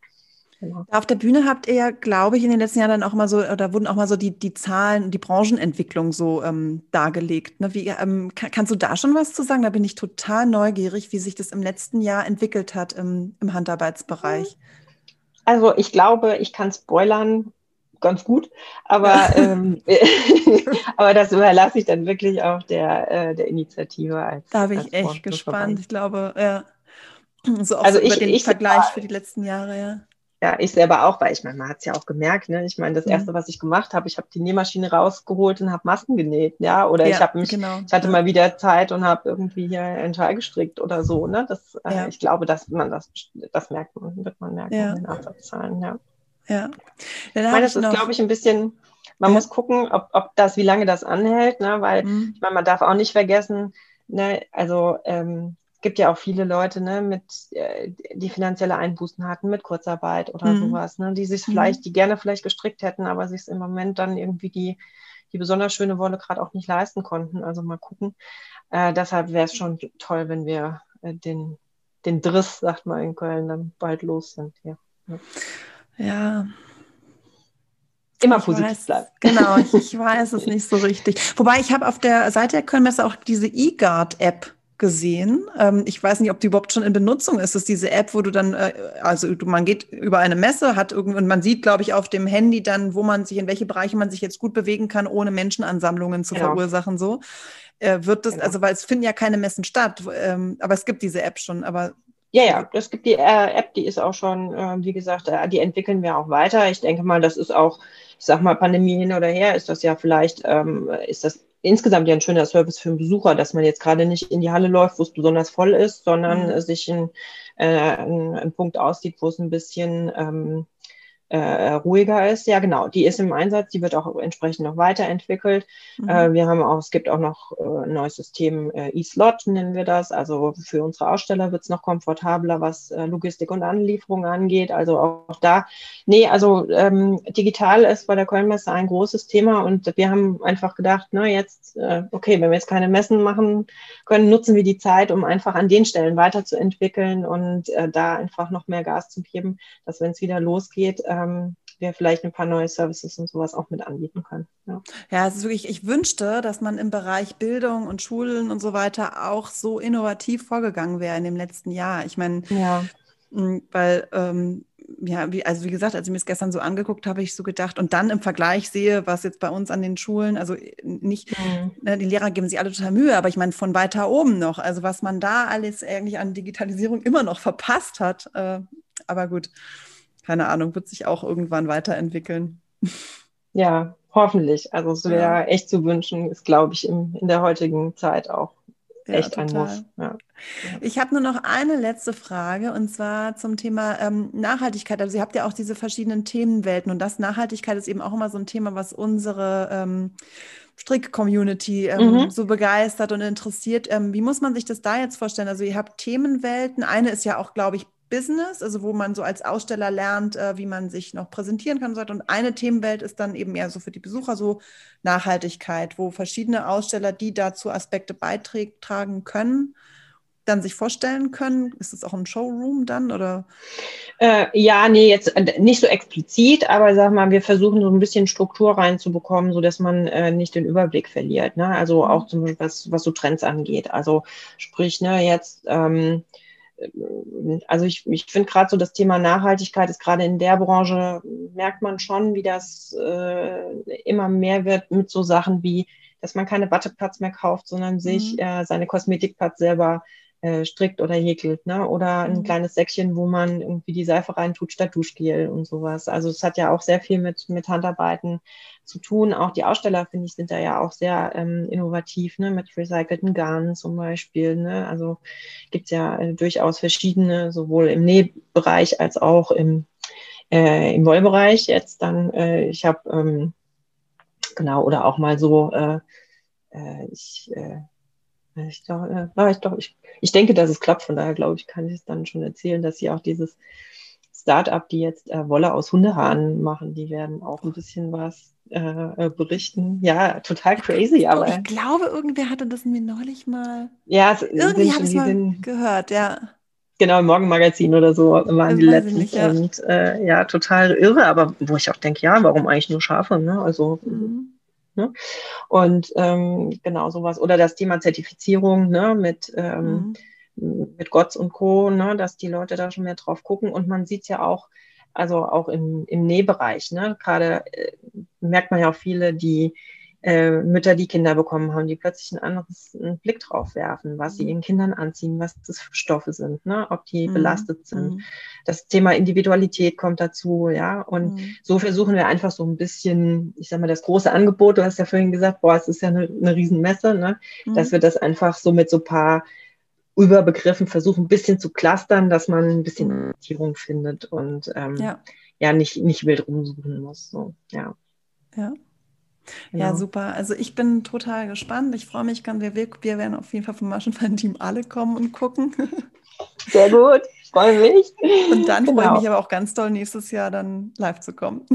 Genau. Auf der Bühne habt ihr ja, glaube ich, in den letzten Jahren dann auch mal so, oder wurden auch mal so die, die Zahlen, die Branchenentwicklung so ähm, dargelegt. Ne? Wie, ähm, kann, kannst du da schon was zu sagen? Da bin ich total neugierig, wie sich das im letzten Jahr entwickelt hat im, im Handarbeitsbereich. Also ich glaube, ich kann spoilern, ganz gut. Aber, ähm, [LAUGHS] aber das überlasse ich dann wirklich auch der, äh, der Initiative. Als, da bin ich echt gespannt. Ich glaube, ja. So auch also so ich, über den ich Vergleich für die letzten Jahre, ja. Ja, ich selber auch, weil ich meine, man hat es ja auch gemerkt, ne? Ich meine, das mhm. erste, was ich gemacht habe, ich habe die Nähmaschine rausgeholt und habe Masken genäht, ja. Oder ja, ich habe mich, genau. ich hatte ja. mal wieder Zeit und habe irgendwie hier einen Schal gestrickt oder so, ne? Das, äh, ja. ich glaube, dass man das, das merkt man, wird man merken in den Absatzzahlen, ja. Ja. ich meine, das ist, glaube ich, ein bisschen, man ja. muss gucken, ob, ob das, wie lange das anhält, ne? weil mhm. ich meine, man darf auch nicht vergessen, ne, also ähm, es gibt ja auch viele Leute, ne, mit, äh, die finanzielle Einbußen hatten mit Kurzarbeit oder mhm. sowas, ne, die sich mhm. vielleicht, die gerne vielleicht gestrickt hätten, aber sich im Moment dann irgendwie die, die besonders schöne Wolle gerade auch nicht leisten konnten. Also mal gucken. Äh, deshalb wäre es schon toll, wenn wir äh, den, den Driss, sagt man in Köln, dann bald los sind. Ja. ja. Ja. Immer positiv bleiben. Genau, ich, [LAUGHS] ich, weiß es nicht so richtig. Wobei ich habe auf der Seite der Kölnmesse auch diese eGuard-App gesehen. Ähm, ich weiß nicht, ob die überhaupt schon in Benutzung ist. Das ist diese App, wo du dann, äh, also man geht über eine Messe, hat und man sieht, glaube ich, auf dem Handy dann, wo man sich, in welche Bereiche man sich jetzt gut bewegen kann, ohne Menschenansammlungen zu genau. verursachen. So äh, wird das, genau. also weil es finden ja keine Messen statt, ähm, aber es gibt diese App schon. Aber ja, ja, es gibt die äh, App, die ist auch schon, äh, wie gesagt, äh, die entwickeln wir auch weiter. Ich denke mal, das ist auch, ich sag mal, Pandemie hin oder her, ist das ja vielleicht, ähm, ist das insgesamt ja ein schöner Service für einen Besucher, dass man jetzt gerade nicht in die Halle läuft, wo es besonders voll ist, sondern mhm. sich einen, äh, einen, Punkt aussieht, wo es ein bisschen ähm, äh, ruhiger ist. Ja, genau, die ist im Einsatz, die wird auch entsprechend noch weiterentwickelt. Mhm. Äh, wir haben auch, es gibt auch noch äh, ein neues System, äh, E-Slot nennen wir das. Also für unsere Aussteller wird es noch komfortabler, was äh, Logistik und Anlieferung angeht. Also auch, auch da, nee, also ähm, digital ist bei der Kölnmesse ein großes Thema und wir haben einfach gedacht, na jetzt, äh, okay, wenn wir jetzt keine Messen machen können, nutzen wir die Zeit, um einfach an den Stellen weiterzuentwickeln und da einfach noch mehr Gas zu geben, dass wenn es wieder losgeht, ähm, wir vielleicht ein paar neue Services und sowas auch mit anbieten können. Ja. ja, es ist wirklich, ich wünschte, dass man im Bereich Bildung und Schulen und so weiter auch so innovativ vorgegangen wäre in dem letzten Jahr. Ich meine, ja. weil ähm, ja, wie, also wie gesagt, als ich mir das gestern so angeguckt habe, ich so gedacht und dann im Vergleich sehe, was jetzt bei uns an den Schulen, also nicht, mhm. ne, die Lehrer geben sich alle total Mühe, aber ich meine von weiter oben noch, also was man da alles eigentlich an Digitalisierung immer noch verpasst hat. Äh, aber gut, keine Ahnung, wird sich auch irgendwann weiterentwickeln. Ja, hoffentlich. Also es wäre ja. echt zu wünschen, ist, glaube ich, in, in der heutigen Zeit auch echt ja, ein Muss. Ja. Ich habe nur noch eine letzte Frage und zwar zum Thema ähm, Nachhaltigkeit. Also ihr habt ja auch diese verschiedenen Themenwelten und das Nachhaltigkeit ist eben auch immer so ein Thema, was unsere ähm, Strick-Community ähm, mhm. so begeistert und interessiert. Ähm, wie muss man sich das da jetzt vorstellen? Also ihr habt Themenwelten. Eine ist ja auch, glaube ich, Business, also wo man so als Aussteller lernt, äh, wie man sich noch präsentieren kann und so weiter. Und eine Themenwelt ist dann eben eher so für die Besucher so Nachhaltigkeit, wo verschiedene Aussteller, die dazu Aspekte beitragen können, dann sich vorstellen können. Ist das auch ein Showroom dann oder? Äh, ja, nee, jetzt äh, nicht so explizit, aber sag mal, wir versuchen so ein bisschen Struktur reinzubekommen, so dass man äh, nicht den Überblick verliert. Ne? Also mhm. auch zum Beispiel was, was so Trends angeht. Also sprich, ne, jetzt ähm, also ich, ich finde gerade so das Thema Nachhaltigkeit ist gerade in der Branche, merkt man schon, wie das äh, immer mehr wird mit so Sachen wie, dass man keine Wattepads mehr kauft, sondern sich mhm. äh, seine Kosmetikpads selber äh, strickt oder häkelt, ne? Oder ein mhm. kleines Säckchen, wo man irgendwie die Seife reintut statt Duschgel und sowas. Also es hat ja auch sehr viel mit, mit Handarbeiten zu tun. Auch die Aussteller, finde ich, sind da ja auch sehr ähm, innovativ, ne? Mit recycelten Garn zum Beispiel. Ne? Also gibt's ja äh, durchaus verschiedene, sowohl im Nähbereich als auch im, äh, im Wollbereich jetzt dann. Äh, ich habe ähm, genau, oder auch mal so, äh, äh, ich äh, ich, glaube, ich, glaube, ich, ich denke, dass es klappt. Von daher glaube ich, kann ich es dann schon erzählen, dass sie auch dieses Startup, die jetzt äh, Wolle aus Hundehaaren machen, die werden auch ein bisschen was äh, äh berichten. Ja, total crazy, aber. ich glaube, irgendwer hatte das mir neulich mal. Ja, es, irgendwie habe ich mal sind, gehört, ja. Genau, im Morgenmagazin oder so waren die letzten. Nicht, ja. Und äh, ja, total irre, aber wo ich auch denke, ja, warum eigentlich nur Schafe? Ne? Also mhm. Ne? Und ähm, genau sowas. Oder das Thema Zertifizierung ne? mit, ähm, mhm. Mit GOTS und Co., ne? dass die Leute da schon mehr drauf gucken. Und man sieht es ja auch, also auch im, im Nähbereich. Ne? Gerade äh, merkt man ja auch viele, die äh, Mütter, die Kinder bekommen haben, die plötzlich einen anderen Blick drauf werfen, was sie mhm. ihren Kindern anziehen, was das für Stoffe sind, ne? ob die mhm. belastet sind. Mhm. Das Thema Individualität kommt dazu, ja. Und mhm. so versuchen wir einfach so ein bisschen, ich sag mal, das große Angebot, du hast ja vorhin gesagt, boah, es ist ja eine, eine Riesenmesse, ne? dass mhm. wir das einfach so mit so paar Überbegriffen versuchen, ein bisschen zu clustern, dass man ein bisschen mhm. Orientierung findet und ähm, ja. ja, nicht, nicht wild rumsuchen muss. So, ja. Ja. Genau. Ja, super. Also ich bin total gespannt. Ich freue mich ganz. Wir, wir werden auf jeden Fall vom Maschenfallen-Team [LAUGHS] alle kommen und gucken. Sehr gut, freue mich. Und dann genau. freue ich mich aber auch ganz toll, nächstes Jahr dann live zu kommen.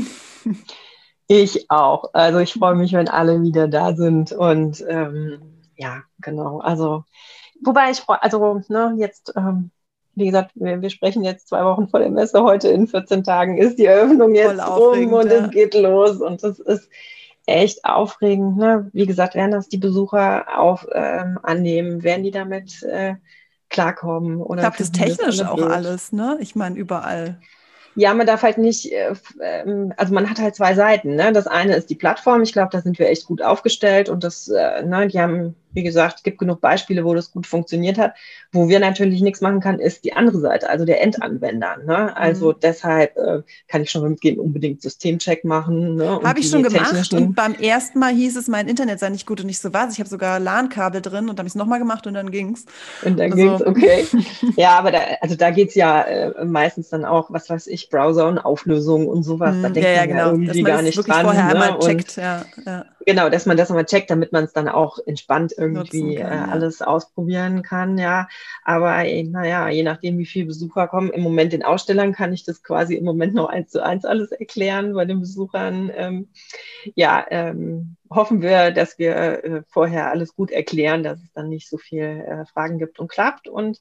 Ich auch. Also ich freue mich, wenn alle wieder da sind. Und ähm, ja, genau. Also, wobei ich freue, also ne, jetzt, ähm, wie gesagt, wir, wir, sprechen jetzt zwei Wochen vor der Messe. Heute in 14 Tagen ist die Eröffnung jetzt rum und ja. es geht los. Und das ist echt aufregend. Ne? Wie gesagt, werden das die Besucher auch ähm, annehmen? Werden die damit äh, klarkommen? Oder ich glaube, das technisch auch alles, ne? Ich meine, überall. Ja, man darf halt nicht, äh, ähm, also man hat halt zwei Seiten. Ne? Das eine ist die Plattform. Ich glaube, da sind wir echt gut aufgestellt und das, äh, ne, die haben wie gesagt, es gibt genug Beispiele, wo das gut funktioniert hat. Wo wir natürlich nichts machen kann, ist die andere Seite, also der Endanwender. Ne? Also mhm. deshalb äh, kann ich schon mitgehen, unbedingt Systemcheck machen. Ne? Habe ich schon gemacht und beim ersten Mal hieß es, mein Internet sei nicht gut und nicht so was. Ich habe sogar LAN-Kabel drin und habe ich es nochmal gemacht und dann ging's. Und dann also. ging's, okay. [LAUGHS] ja, aber da, also da geht's ja äh, meistens dann auch, was weiß ich, Browser und Auflösung und sowas. Da mhm. denkt ja, ja, man genau. ja irgendwie gar nicht dran. Vorher ne? einmal checkt, ja, ja. Genau, dass man das nochmal checkt, damit man es dann auch entspannt irgendwie kann, äh, alles ausprobieren kann, ja. Aber äh, naja, je nachdem, wie viele Besucher kommen, im Moment den Ausstellern kann ich das quasi im Moment noch eins zu eins alles erklären bei den Besuchern. Ähm, ja, ähm, hoffen wir, dass wir äh, vorher alles gut erklären, dass es dann nicht so viel äh, Fragen gibt und klappt. Und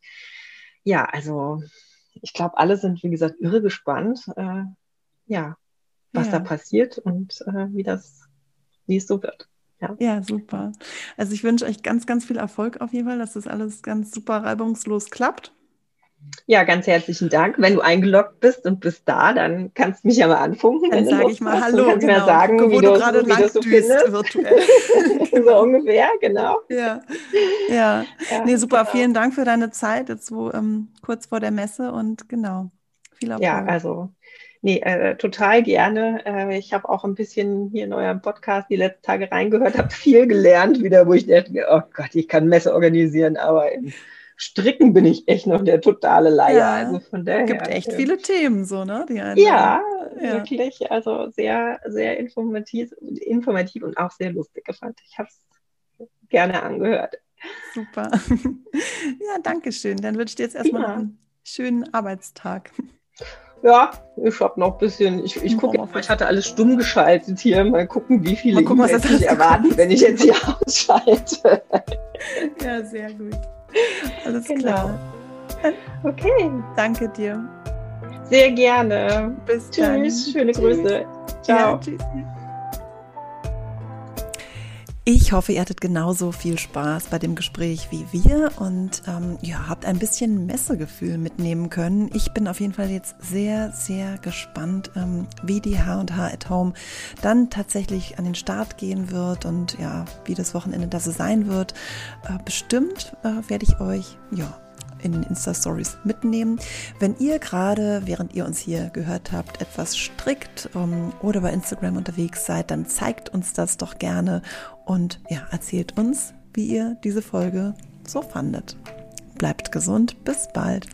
ja, also ich glaube, alle sind, wie gesagt, irre gespannt, äh, ja, was ja. da passiert und äh, wie das wie es so wird. Ja. ja, super. Also ich wünsche euch ganz, ganz viel Erfolg auf jeden Fall, dass das alles ganz super reibungslos klappt. Ja, ganz herzlichen Dank. Wenn du eingeloggt bist und bist da, dann kannst du mich ja mal anfunken. Dann sage ich mal Hallo. Kannst genau. mir sagen, Wo wie du, gerade so, lang so findest. virtuell. [LAUGHS] so ungefähr, genau. Ja, ja. ja nee, super. Genau. Vielen Dank für deine Zeit, jetzt wo ähm, kurz vor der Messe und genau. Viel Erfolg. Ja, also Nee, äh, total gerne. Äh, ich habe auch ein bisschen hier in eurem Podcast die letzten Tage reingehört, habe viel gelernt wieder, wo ich dachte, oh Gott, ich kann Messe organisieren, aber im Stricken bin ich echt noch der totale Laie. Ja, also von daher. Es gibt echt äh, viele Themen so, ne? Ja, ja, wirklich. Also sehr, sehr informativ, informativ und auch sehr lustig gefand. Ich habe es gerne angehört. Super. [LAUGHS] ja, danke schön. Dann wünsche ich dir jetzt erstmal ja. einen schönen Arbeitstag. Ja, ich habe noch ein bisschen, ich, ich gucke, ich hatte alles stumm geschaltet hier. Mal gucken, wie viele Mal gucken, was ich erwarten, wenn ich jetzt hier ausschalte. Ja, sehr gut. Alles genau. klar. Okay. Danke dir. Sehr gerne. Bis tschüss, dann. Schöne Grüße. Ciao. Ja, tschüss. Ich hoffe, ihr hattet genauso viel Spaß bei dem Gespräch wie wir und ähm, ja, habt ein bisschen Messegefühl mitnehmen können. Ich bin auf jeden Fall jetzt sehr, sehr gespannt, ähm, wie die H&H at Home dann tatsächlich an den Start gehen wird und ja, wie das Wochenende da so sein wird. Äh, bestimmt äh, werde ich euch ja in den Insta-Stories mitnehmen. Wenn ihr gerade, während ihr uns hier gehört habt, etwas strickt um, ähm, oder bei Instagram unterwegs seid, dann zeigt uns das doch gerne und ja, erzählt uns, wie ihr diese Folge so fandet. Bleibt gesund, bis bald.